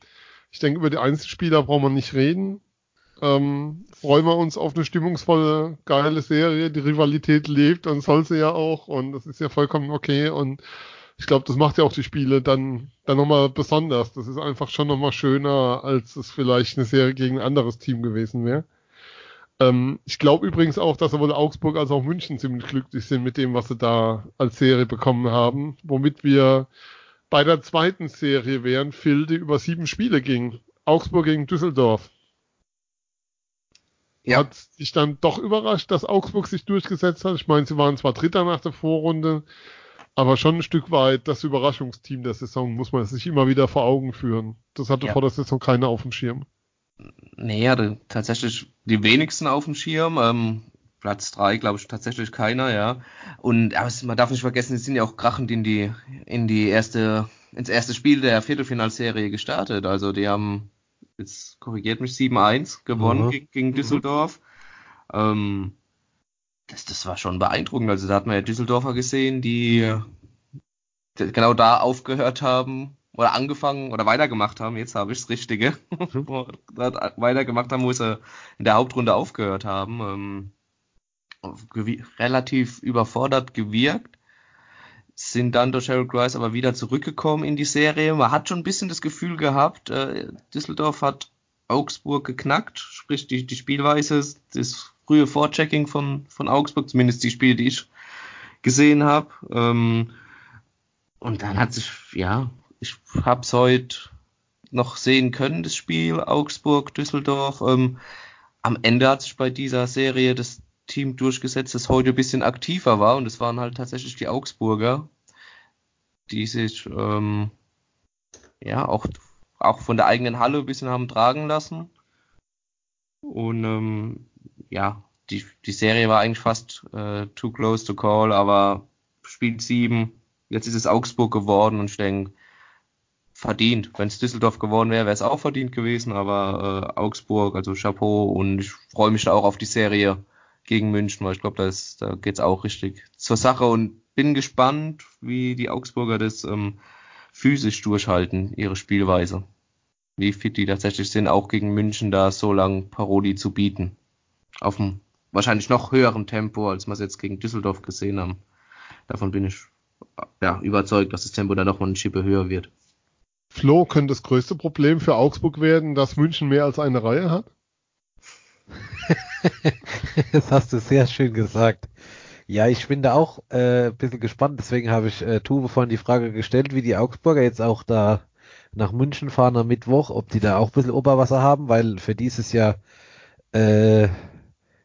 Ich denke, über die Einzelspieler braucht man nicht reden. ähm, freuen wir uns auf eine stimmungsvolle, geile Serie. Die Rivalität lebt und soll sie ja auch und das ist ja vollkommen okay und ich glaube, das macht ja auch die Spiele dann, dann nochmal besonders. Das ist einfach schon nochmal schöner, als es vielleicht eine Serie gegen ein anderes Team gewesen wäre. Ähm, ich glaube übrigens auch, dass sowohl Augsburg als auch München ziemlich glücklich sind mit dem, was sie da als Serie bekommen haben, womit wir bei der zweiten Serie wären, Phil, die über sieben Spiele ging. Augsburg gegen Düsseldorf. Ja. Hat sich dann doch überrascht, dass Augsburg sich durchgesetzt hat. Ich meine, sie waren zwar Dritter nach der Vorrunde, aber schon ein Stück weit das Überraschungsteam der Saison muss man sich immer wieder vor Augen führen. Das hatte ja. vor der Saison keiner auf dem Schirm. Nee, hatte tatsächlich die wenigsten auf dem Schirm. Ähm, Platz drei, glaube ich, tatsächlich keiner, ja. Und aber man darf nicht vergessen, es sind ja auch krachend in die, in die erste, ins erste Spiel der Viertelfinalserie gestartet. Also die haben jetzt korrigiert mich, 7-1 gewonnen mhm. gegen, gegen, mhm. Düsseldorf. Mhm. Ähm, das, das war schon beeindruckend. Also da hat man ja Düsseldorfer gesehen, die, die genau da aufgehört haben oder angefangen oder weitergemacht haben. Jetzt habe ich das Richtige. Mhm. weitergemacht haben, wo sie in der Hauptrunde aufgehört haben. Relativ überfordert gewirkt sind dann durch Harold Grice aber wieder zurückgekommen in die Serie. Man hat schon ein bisschen das Gefühl gehabt, äh, Düsseldorf hat Augsburg geknackt, sprich die, die Spielweise, das frühe Vorchecking von, von Augsburg, zumindest die Spiele, die ich gesehen habe. Ähm, und dann hat sich, ja, ich habe es heute noch sehen können, das Spiel Augsburg, Düsseldorf. Ähm, am Ende hat sich bei dieser Serie das Team durchgesetzt, das heute ein bisschen aktiver war und es waren halt tatsächlich die Augsburger, die sich ähm, ja auch, auch von der eigenen Halle ein bisschen haben tragen lassen. Und ähm, ja, die, die Serie war eigentlich fast äh, too close to call, aber Spiel 7, jetzt ist es Augsburg geworden und ich denke, verdient. Wenn es Düsseldorf geworden wäre, wäre es auch verdient gewesen, aber äh, Augsburg, also Chapeau und ich freue mich da auch auf die Serie gegen München, weil ich glaube, da, da geht es auch richtig zur Sache und bin gespannt, wie die Augsburger das ähm, physisch durchhalten, ihre Spielweise. Wie fit die tatsächlich sind, auch gegen München da so lang Paroli zu bieten. Auf einem wahrscheinlich noch höheren Tempo, als wir es jetzt gegen Düsseldorf gesehen haben. Davon bin ich ja, überzeugt, dass das Tempo da noch mal eine Schippe höher wird. Flo, könnte das größte Problem für Augsburg werden, dass München mehr als eine Reihe hat? das hast du sehr schön gesagt. Ja, ich bin da auch äh, ein bisschen gespannt, deswegen habe ich äh, Tube vorhin die Frage gestellt, wie die Augsburger jetzt auch da nach München fahren am Mittwoch, ob die da auch ein bisschen Oberwasser haben, weil für dieses Jahr äh,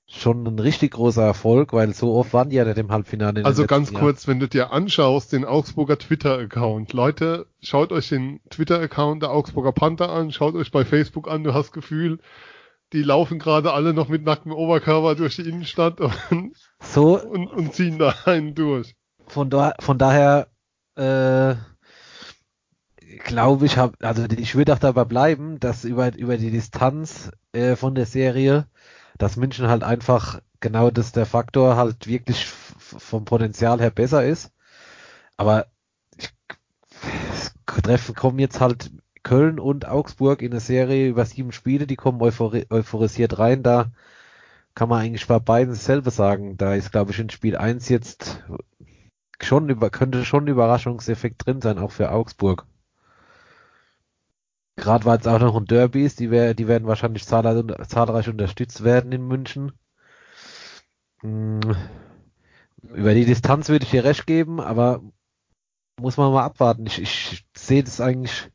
schon ein richtig großer Erfolg, weil so oft waren die ja nicht im Halbfinale. Also ganz kurz, Jahr. wenn du dir anschaust, den Augsburger Twitter-Account. Leute, schaut euch den Twitter-Account der Augsburger Panther an, schaut euch bei Facebook an, du hast Gefühl, die laufen gerade alle noch mit nacktem Oberkörper durch die Innenstadt und, so, und, und ziehen da einen durch. Von, da, von daher äh, glaube ich, hab, also ich würde auch dabei bleiben, dass über, über die Distanz äh, von der Serie, dass München halt einfach genau das der Faktor halt wirklich vom Potenzial her besser ist. Aber ich, Treffen kommen jetzt halt Köln und Augsburg in der Serie über sieben Spiele, die kommen euphori euphorisiert rein. Da kann man eigentlich bei beiden dasselbe sagen. Da ist, glaube ich, in Spiel 1 jetzt schon über, könnte schon ein Überraschungseffekt drin sein, auch für Augsburg. Gerade weil es auch noch ein Derby ist, die, wär, die werden wahrscheinlich zahlreich, zahlreich unterstützt werden in München. Hm. Über die Distanz würde ich dir recht geben, aber muss man mal abwarten. Ich, ich sehe das eigentlich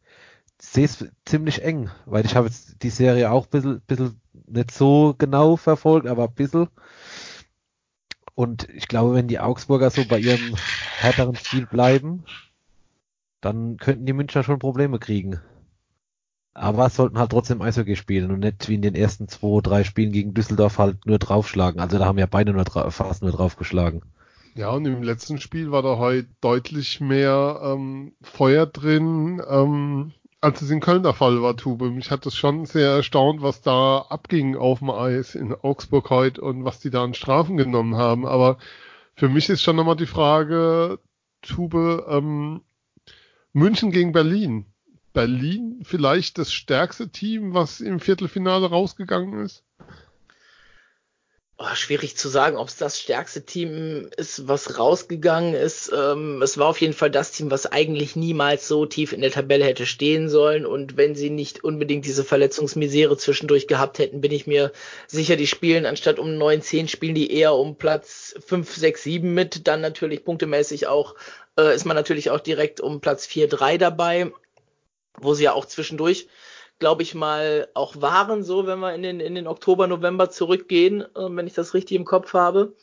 sehe es ziemlich eng, weil ich habe jetzt die Serie auch ein bisschen, bisschen nicht so genau verfolgt, aber ein bisschen. Und ich glaube, wenn die Augsburger so bei ihrem härteren Stil bleiben, dann könnten die Münchner schon Probleme kriegen. Aber sollten halt trotzdem Eishockey spielen und nicht wie in den ersten zwei, drei Spielen gegen Düsseldorf halt nur draufschlagen. Also da haben ja beide nur fast nur draufgeschlagen. Ja, und im letzten Spiel war da heute deutlich mehr ähm, Feuer drin. Ähm, als es in Köln der Fall war, Tube. Mich hat das schon sehr erstaunt, was da abging auf dem Eis in Augsburg heute und was die da an Strafen genommen haben. Aber für mich ist schon nochmal die Frage, Tube, ähm, München gegen Berlin. Berlin vielleicht das stärkste Team, was im Viertelfinale rausgegangen ist? Oh, schwierig zu sagen, ob es das stärkste Team ist, was rausgegangen ist. Ähm, es war auf jeden Fall das Team, was eigentlich niemals so tief in der Tabelle hätte stehen sollen. Und wenn sie nicht unbedingt diese Verletzungsmisere zwischendurch gehabt hätten, bin ich mir sicher, die spielen anstatt um 9, 10 spielen die eher um Platz 5, 6, 7 mit. Dann natürlich punktemäßig auch, äh, ist man natürlich auch direkt um Platz 4, 3 dabei, wo sie ja auch zwischendurch glaube ich mal, auch waren, so wenn wir in den, in den Oktober, November zurückgehen, äh, wenn ich das richtig im Kopf habe.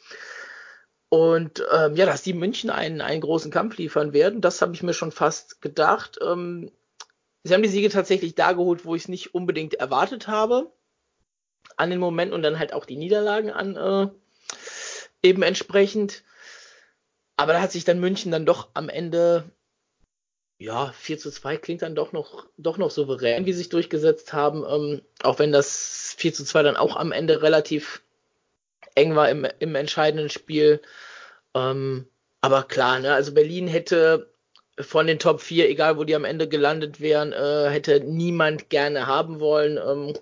Und ähm, ja, dass die München einen, einen großen Kampf liefern werden, das habe ich mir schon fast gedacht. Ähm, sie haben die Siege tatsächlich da geholt, wo ich es nicht unbedingt erwartet habe. An den Momenten und dann halt auch die Niederlagen an äh, eben entsprechend. Aber da hat sich dann München dann doch am Ende ja, 4 zu 2 klingt dann doch noch, doch noch souverän, wie sie sich durchgesetzt haben, ähm, auch wenn das 4 zu 2 dann auch am Ende relativ eng war im, im entscheidenden Spiel. Ähm, aber klar, ne, also Berlin hätte von den Top 4, egal wo die am Ende gelandet wären, äh, hätte niemand gerne haben wollen. Ähm,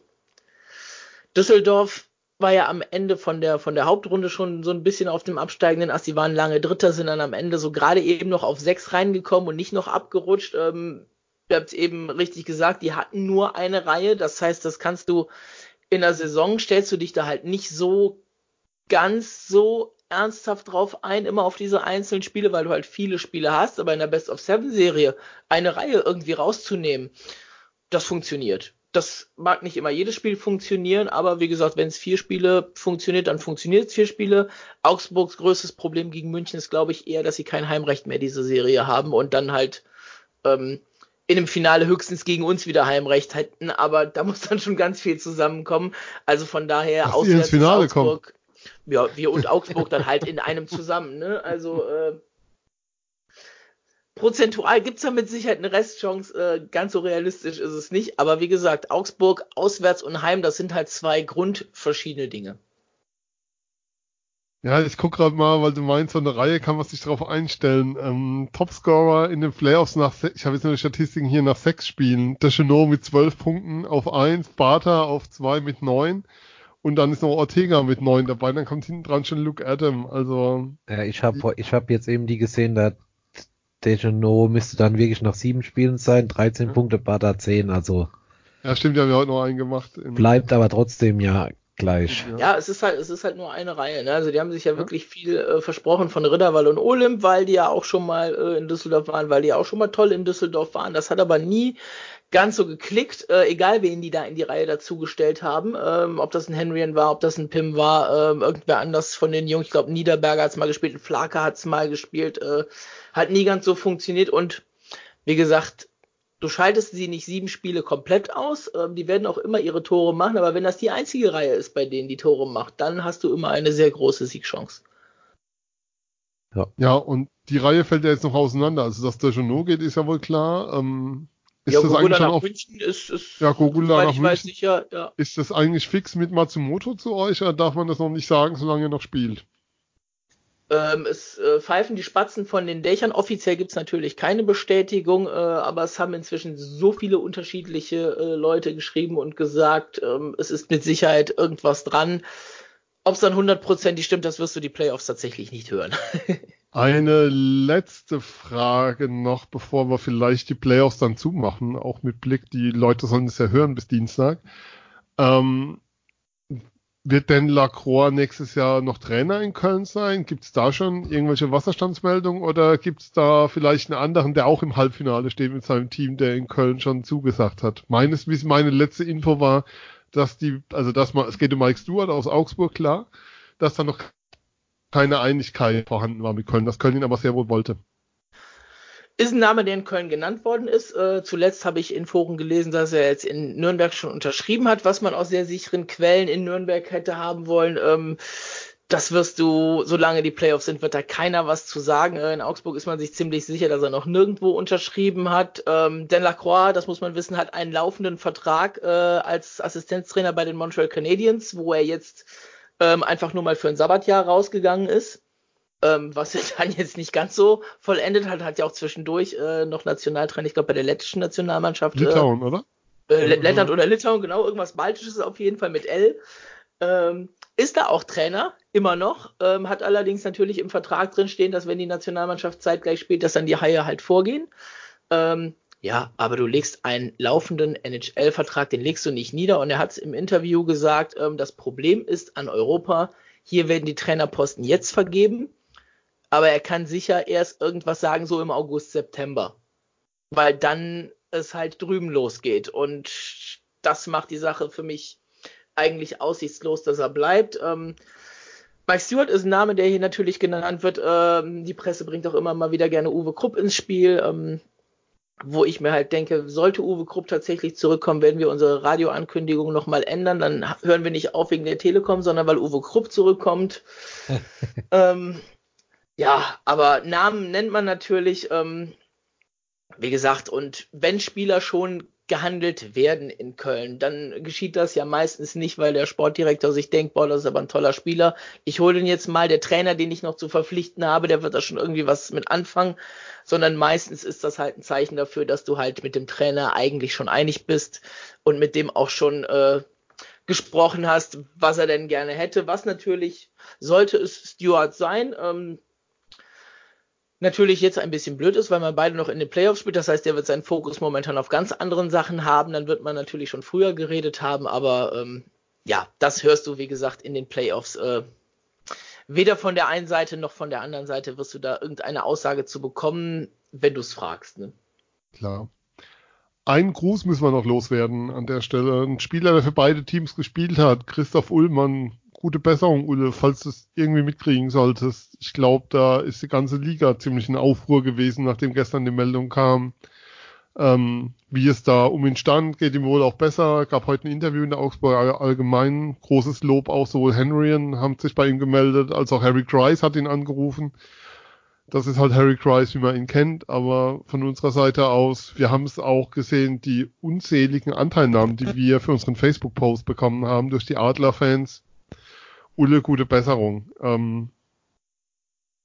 Düsseldorf war ja am Ende von der, von der Hauptrunde schon so ein bisschen auf dem absteigenden Ast. Die waren lange Dritter, sind dann am Ende so gerade eben noch auf sechs reingekommen und nicht noch abgerutscht. Ähm, ihr habt eben richtig gesagt, die hatten nur eine Reihe. Das heißt, das kannst du in der Saison, stellst du dich da halt nicht so ganz so ernsthaft drauf ein, immer auf diese einzelnen Spiele, weil du halt viele Spiele hast, aber in der Best of Seven Serie eine Reihe irgendwie rauszunehmen, das funktioniert das mag nicht immer jedes Spiel funktionieren, aber wie gesagt, wenn es vier Spiele funktioniert, dann funktioniert es vier Spiele. Augsburgs größtes Problem gegen München ist, glaube ich, eher, dass sie kein Heimrecht mehr diese Serie haben und dann halt ähm, in dem Finale höchstens gegen uns wieder Heimrecht hätten, aber da muss dann schon ganz viel zusammenkommen. Also von daher ins Finale Augsburg, kommen. ja, wir und Augsburg dann halt in einem zusammen, ne? Also äh, prozentual gibt es da mit Sicherheit eine Restchance. Äh, ganz so realistisch ist es nicht. Aber wie gesagt, Augsburg, auswärts und heim, das sind halt zwei grundverschiedene Dinge. Ja, ich gucke gerade mal, weil du meinst, so eine Reihe kann man sich darauf einstellen. Ähm, Topscorer in den Playoffs nach, ich habe jetzt nur die Statistiken hier nach sechs Spielen. Deschenot mit zwölf Punkten auf eins, Bartha auf zwei mit neun und dann ist noch Ortega mit neun dabei. Dann kommt hinten dran schon Luke Adam. Also ja, ich habe ich hab jetzt eben die gesehen, da Dejanot müsste dann wirklich nach sieben Spielen sein, 13 ja. Punkte, Bada 10, also. Ja, stimmt, die haben ja heute noch einen gemacht. Bleibt aber trotzdem ja gleich. Ja. ja, es ist halt, es ist halt nur eine Reihe, ne? Also die haben sich ja, ja. wirklich viel äh, versprochen von Ritterwall und Olymp, weil die ja auch schon mal äh, in Düsseldorf waren, weil die ja auch schon mal toll in Düsseldorf waren. Das hat aber nie ganz so geklickt, äh, egal wen die da in die Reihe dazugestellt haben, ähm, ob das ein Henryan war, ob das ein Pim war, ähm, irgendwer anders von den Jungs, ich glaube Niederberger hat's mal gespielt, Flake hat's mal gespielt, äh, hat nie ganz so funktioniert und wie gesagt, du schaltest sie nicht sieben Spiele komplett aus, ähm, die werden auch immer ihre Tore machen, aber wenn das die einzige Reihe ist, bei denen die Tore macht, dann hast du immer eine sehr große Siegchance. Ja. ja, und die Reihe fällt ja jetzt noch auseinander. Also, dass der Jono geht, ist ja wohl klar. Ähm, ist ja, das eigentlich nach auf, München ist, ist ja, Gogula nach München. Weiß, sicher, ja. Ist das eigentlich fix mit Matsumoto zu euch oder darf man das noch nicht sagen, solange er noch spielt? Ähm, es äh, pfeifen die Spatzen von den Dächern. Offiziell gibt's natürlich keine Bestätigung, äh, aber es haben inzwischen so viele unterschiedliche äh, Leute geschrieben und gesagt, ähm, es ist mit Sicherheit irgendwas dran. Ob es dann hundertprozentig stimmt, das wirst du die Playoffs tatsächlich nicht hören. Eine letzte Frage noch, bevor wir vielleicht die Playoffs dann zumachen, auch mit Blick, die Leute sollen es ja hören bis Dienstag. Ähm, wird denn Lacroix nächstes Jahr noch Trainer in Köln sein? Gibt es da schon irgendwelche Wasserstandsmeldungen oder gibt es da vielleicht einen anderen, der auch im Halbfinale steht mit seinem Team, der in Köln schon zugesagt hat? Meines Wissens, meine letzte Info war, dass die, also dass man, es geht um Mike Stewart aus Augsburg, klar, dass da noch keine Einigkeit vorhanden war mit Köln, dass Köln ihn aber sehr wohl wollte. Ist ein Name, der in Köln genannt worden ist. Äh, zuletzt habe ich in Foren gelesen, dass er jetzt in Nürnberg schon unterschrieben hat, was man aus sehr sicheren Quellen in Nürnberg hätte haben wollen. Ähm, das wirst du, solange die Playoffs sind, wird da keiner was zu sagen. Äh, in Augsburg ist man sich ziemlich sicher, dass er noch nirgendwo unterschrieben hat. Ähm, Dan Lacroix, das muss man wissen, hat einen laufenden Vertrag äh, als Assistenztrainer bei den Montreal Canadiens, wo er jetzt ähm, einfach nur mal für ein Sabbatjahr rausgegangen ist. Ähm, was er dann jetzt nicht ganz so vollendet hat, hat ja auch zwischendurch äh, noch Nationaltrainer, ich glaube bei der lettischen Nationalmannschaft. Litauen, äh, oder? Äh, Lettland oder Litauen, genau, irgendwas Baltisches auf jeden Fall mit L. Ähm, ist da auch Trainer, immer noch, ähm, hat allerdings natürlich im Vertrag drin stehen, dass wenn die Nationalmannschaft zeitgleich spielt, dass dann die Haie halt vorgehen. Ähm, ja, aber du legst einen laufenden NHL-Vertrag, den legst du nicht nieder. Und er hat im Interview gesagt, ähm, das Problem ist an Europa, hier werden die Trainerposten jetzt vergeben, aber er kann sicher erst irgendwas sagen, so im August, September. Weil dann es halt drüben losgeht. Und das macht die Sache für mich eigentlich aussichtslos, dass er bleibt. Ähm, Mike Stewart ist ein Name, der hier natürlich genannt wird. Ähm, die Presse bringt auch immer mal wieder gerne Uwe Krupp ins Spiel. Ähm, wo ich mir halt denke, sollte Uwe Krupp tatsächlich zurückkommen, werden wir unsere Radioankündigung nochmal ändern. Dann hören wir nicht auf wegen der Telekom, sondern weil Uwe Krupp zurückkommt. ähm, ja, aber Namen nennt man natürlich. Ähm, wie gesagt, und wenn Spieler schon gehandelt werden in Köln, dann geschieht das ja meistens nicht, weil der Sportdirektor sich denkt, boah, das ist aber ein toller Spieler. Ich hole den jetzt mal, der Trainer, den ich noch zu verpflichten habe, der wird da schon irgendwie was mit anfangen, sondern meistens ist das halt ein Zeichen dafür, dass du halt mit dem Trainer eigentlich schon einig bist und mit dem auch schon äh, gesprochen hast, was er denn gerne hätte, was natürlich sollte es Stuart sein. Ähm, natürlich jetzt ein bisschen blöd ist, weil man beide noch in den Playoffs spielt. Das heißt, er wird seinen Fokus momentan auf ganz anderen Sachen haben. Dann wird man natürlich schon früher geredet haben, aber ähm, ja, das hörst du, wie gesagt, in den Playoffs. Äh, weder von der einen Seite noch von der anderen Seite wirst du da irgendeine Aussage zu bekommen, wenn du es fragst. Ne? Klar. Einen Gruß müssen wir noch loswerden an der Stelle. Ein Spieler, der für beide Teams gespielt hat, Christoph Ullmann, gute Besserung, Ulle, falls du es irgendwie mitkriegen solltest. Ich glaube, da ist die ganze Liga ziemlich in Aufruhr gewesen, nachdem gestern die Meldung kam, ähm, wie es da um ihn stand. Geht ihm wohl auch besser. Gab heute ein Interview in der Augsburg allgemein. Großes Lob auch sowohl Henryan haben sich bei ihm gemeldet, als auch Harry Grice hat ihn angerufen. Das ist halt Harry Grice, wie man ihn kennt, aber von unserer Seite aus, wir haben es auch gesehen, die unzähligen Anteilnahmen, die wir für unseren Facebook-Post bekommen haben durch die Adler-Fans, Ulle, gute Besserung. Ähm,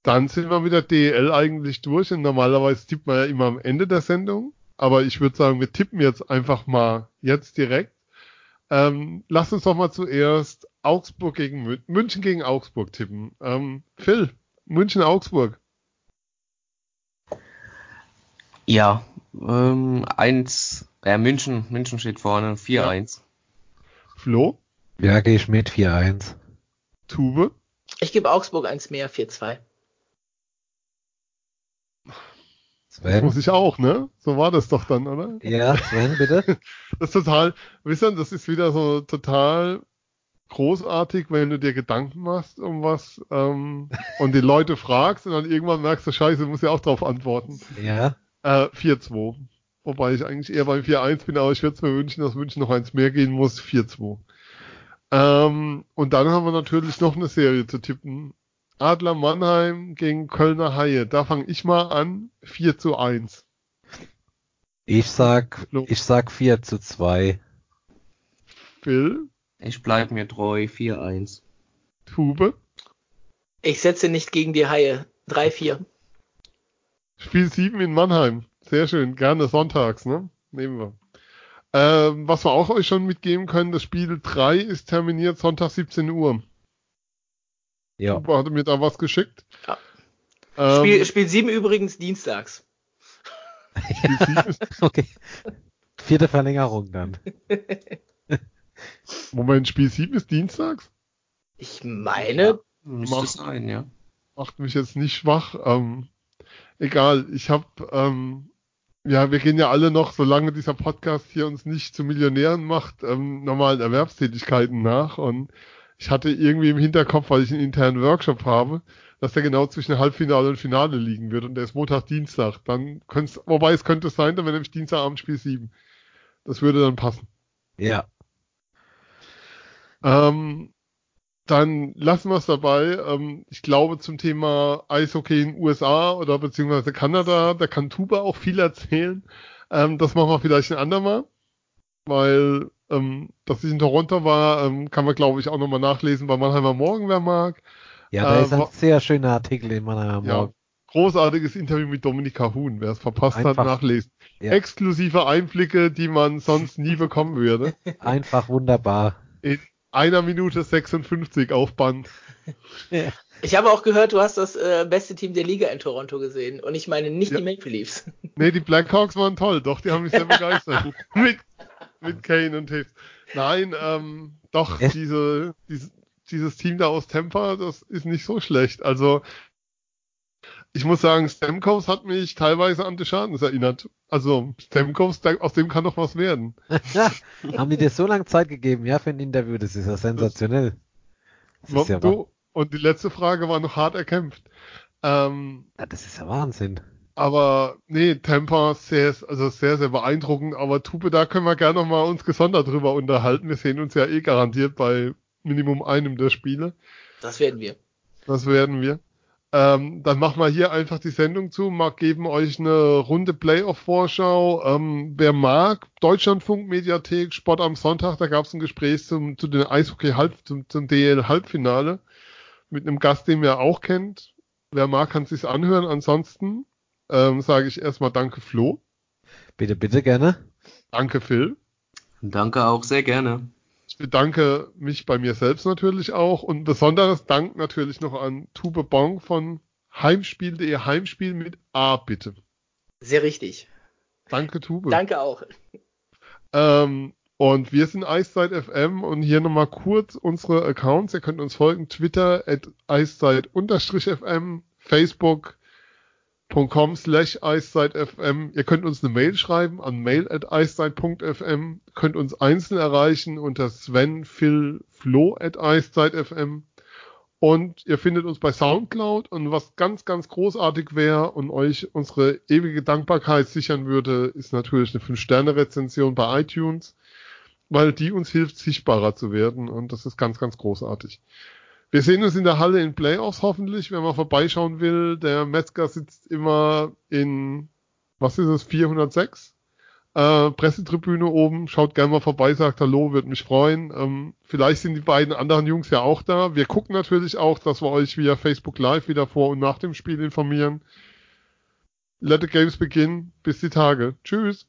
dann sind wir mit der DEL eigentlich durch und normalerweise tippt man ja immer am Ende der Sendung. Aber ich würde sagen, wir tippen jetzt einfach mal jetzt direkt. Ähm, lass uns doch mal zuerst Augsburg gegen Mün München gegen Augsburg tippen. Ähm, Phil, München Augsburg. Ja, ähm, eins, äh, München, München steht vorne, 4-1. Ja. Flo? Ja, gehe ich mit 4-1. Tube? Ich gebe Augsburg eins mehr, 4-2. Sven? Muss ich auch, ne? So war das doch dann, oder? Ja, Sven, bitte. das ist total, wisst ihr, das ist wieder so total großartig, wenn du dir Gedanken machst um was ähm, und die Leute fragst und dann irgendwann merkst du, scheiße, muss ja auch drauf antworten. Ja. Äh, 4-2. Wobei ich eigentlich eher beim 4-1 bin, aber ich würde es mir wünschen, dass München noch eins mehr gehen muss. 4-2. Ähm, und dann haben wir natürlich noch eine Serie zu tippen. Adler Mannheim gegen Kölner Haie. Da fange ich mal an. 4 zu 1. Ich sag, ich sag 4 zu 2. Phil? Ich bleib mir treu. 4-1. Tube? Ich setze nicht gegen die Haie. 3-4. Spiel 7 in Mannheim. Sehr schön. Gerne sonntags, ne? Nehmen wir. Ähm, was wir auch euch schon mitgeben können, das Spiel 3 ist terminiert Sonntag 17 Uhr. Ja. Super, hat mir da was geschickt. Ja. Ähm, Spiel, Spiel 7 übrigens dienstags. Spiel 7 ist okay. Vierte Verlängerung dann. Moment, Spiel 7 ist dienstags? Ich meine. Ja, müsste sein, ja. Macht mich jetzt nicht schwach. Ähm, egal, ich habe ähm, ja, wir gehen ja alle noch, solange dieser Podcast hier uns nicht zu Millionären macht, ähm, normalen Erwerbstätigkeiten nach. Und ich hatte irgendwie im Hinterkopf, weil ich einen internen Workshop habe, dass der genau zwischen Halbfinale und Finale liegen wird. Und der ist Montag, Dienstag. Dann könnte wobei es könnte sein, dann wäre nämlich Dienstagabend Spiel 7. Das würde dann passen. Ja. Ähm, dann lassen wir es dabei. Ähm, ich glaube zum Thema Eishockey in USA oder beziehungsweise Kanada, da kann Tuba auch viel erzählen. Ähm, das machen wir vielleicht ein andermal, weil ähm, dass ich in Toronto war, ähm, kann man glaube ich auch nochmal nachlesen bei Mannheimer Morgen, wer mag. Ja, da Äh, ist ein sehr schöner Artikel in Ja, Morgen. großartiges Interview mit Dominika Huhn. Wer es verpasst Einfach. hat, nachlesen. Ja. Exklusive Einblicke, die man sonst nie bekommen würde. Einfach wunderbar. In einer Minute 56 auf Band. Ich habe auch gehört, du hast das äh, beste Team der Liga in Toronto gesehen. Und ich meine nicht Ja. die Maple Leafs. Nee, die Blackhawks waren toll, doch, die haben mich sehr begeistert. mit, mit Kane und Taves. Nein, ähm, doch, diese, diese, dieses Team da aus Tampa, das ist nicht so schlecht. Also, ich muss sagen, Stamkos hat mich teilweise an Deschadens erinnert. Also, Stamkos, aus dem kann doch was werden. Haben die dir so lange Zeit gegeben, ja, für ein Interview? Das ist ja sensationell. Das ist ja, du, und die letzte Frage war noch hart erkämpft. Ähm, ja, das ist ja Wahnsinn. Aber nee, Tampa sehr, also sehr, sehr beeindruckend. Aber Tupe, da können wir gerne noch mal uns gesondert drüber unterhalten. Wir sehen uns ja eh garantiert bei Minimum einem der Spiele. Das werden wir. Das werden wir. Ähm, dann machen wir hier einfach die Sendung zu, mal geben euch eine runde Playoff-Vorschau. Ähm, wer mag, Deutschlandfunk, Mediathek, Sport am Sonntag, da gab es ein Gespräch zum, zu den Eishockey-Halb, zum, zum DL-Halbfinale mit einem Gast, den ihr auch kennt. Wer mag, kann sich's anhören. Ansonsten ähm, sage ich erstmal Danke Flo, Bitte, bitte gerne. danke Phil. Danke auch sehr gerne. Ich bedanke mich bei mir selbst natürlich auch und besonderes Dank natürlich noch an Tube Bong von Heimspiel.de Heimspiel mit A bitte. Sehr richtig. Danke Tube. Danke auch. Ähm, und wir sind Eiszeit FM und hier nochmal kurz unsere Accounts. Ihr könnt uns folgen, Twitter at Eiszeit-FM, Facebook.com slash EiszeitFM. Ihr könnt uns eine Mail schreiben an mail at eiszeit.fm. Könnt uns einzeln erreichen unter Sven, Phil, Flo at eiszeit.fm. Und ihr findet uns bei Soundcloud und was ganz, ganz großartig wäre und euch unsere ewige Dankbarkeit sichern würde, ist natürlich eine 5-Sterne-Rezension bei iTunes, weil die uns hilft, sichtbarer zu werden und das ist ganz, ganz großartig. Wir sehen uns in der Halle in Playoffs hoffentlich, wenn man vorbeischauen will. Der Metzger sitzt immer in, was ist es, 406? Äh, Pressetribüne oben, schaut gerne mal vorbei, sagt Hallo, würde mich freuen. Ähm, vielleicht sind die beiden anderen Jungs ja auch da. Wir gucken natürlich auch, dass wir euch via Facebook Live wieder vor und nach dem Spiel informieren. Let the games begin. Bis die Tage. Tschüss.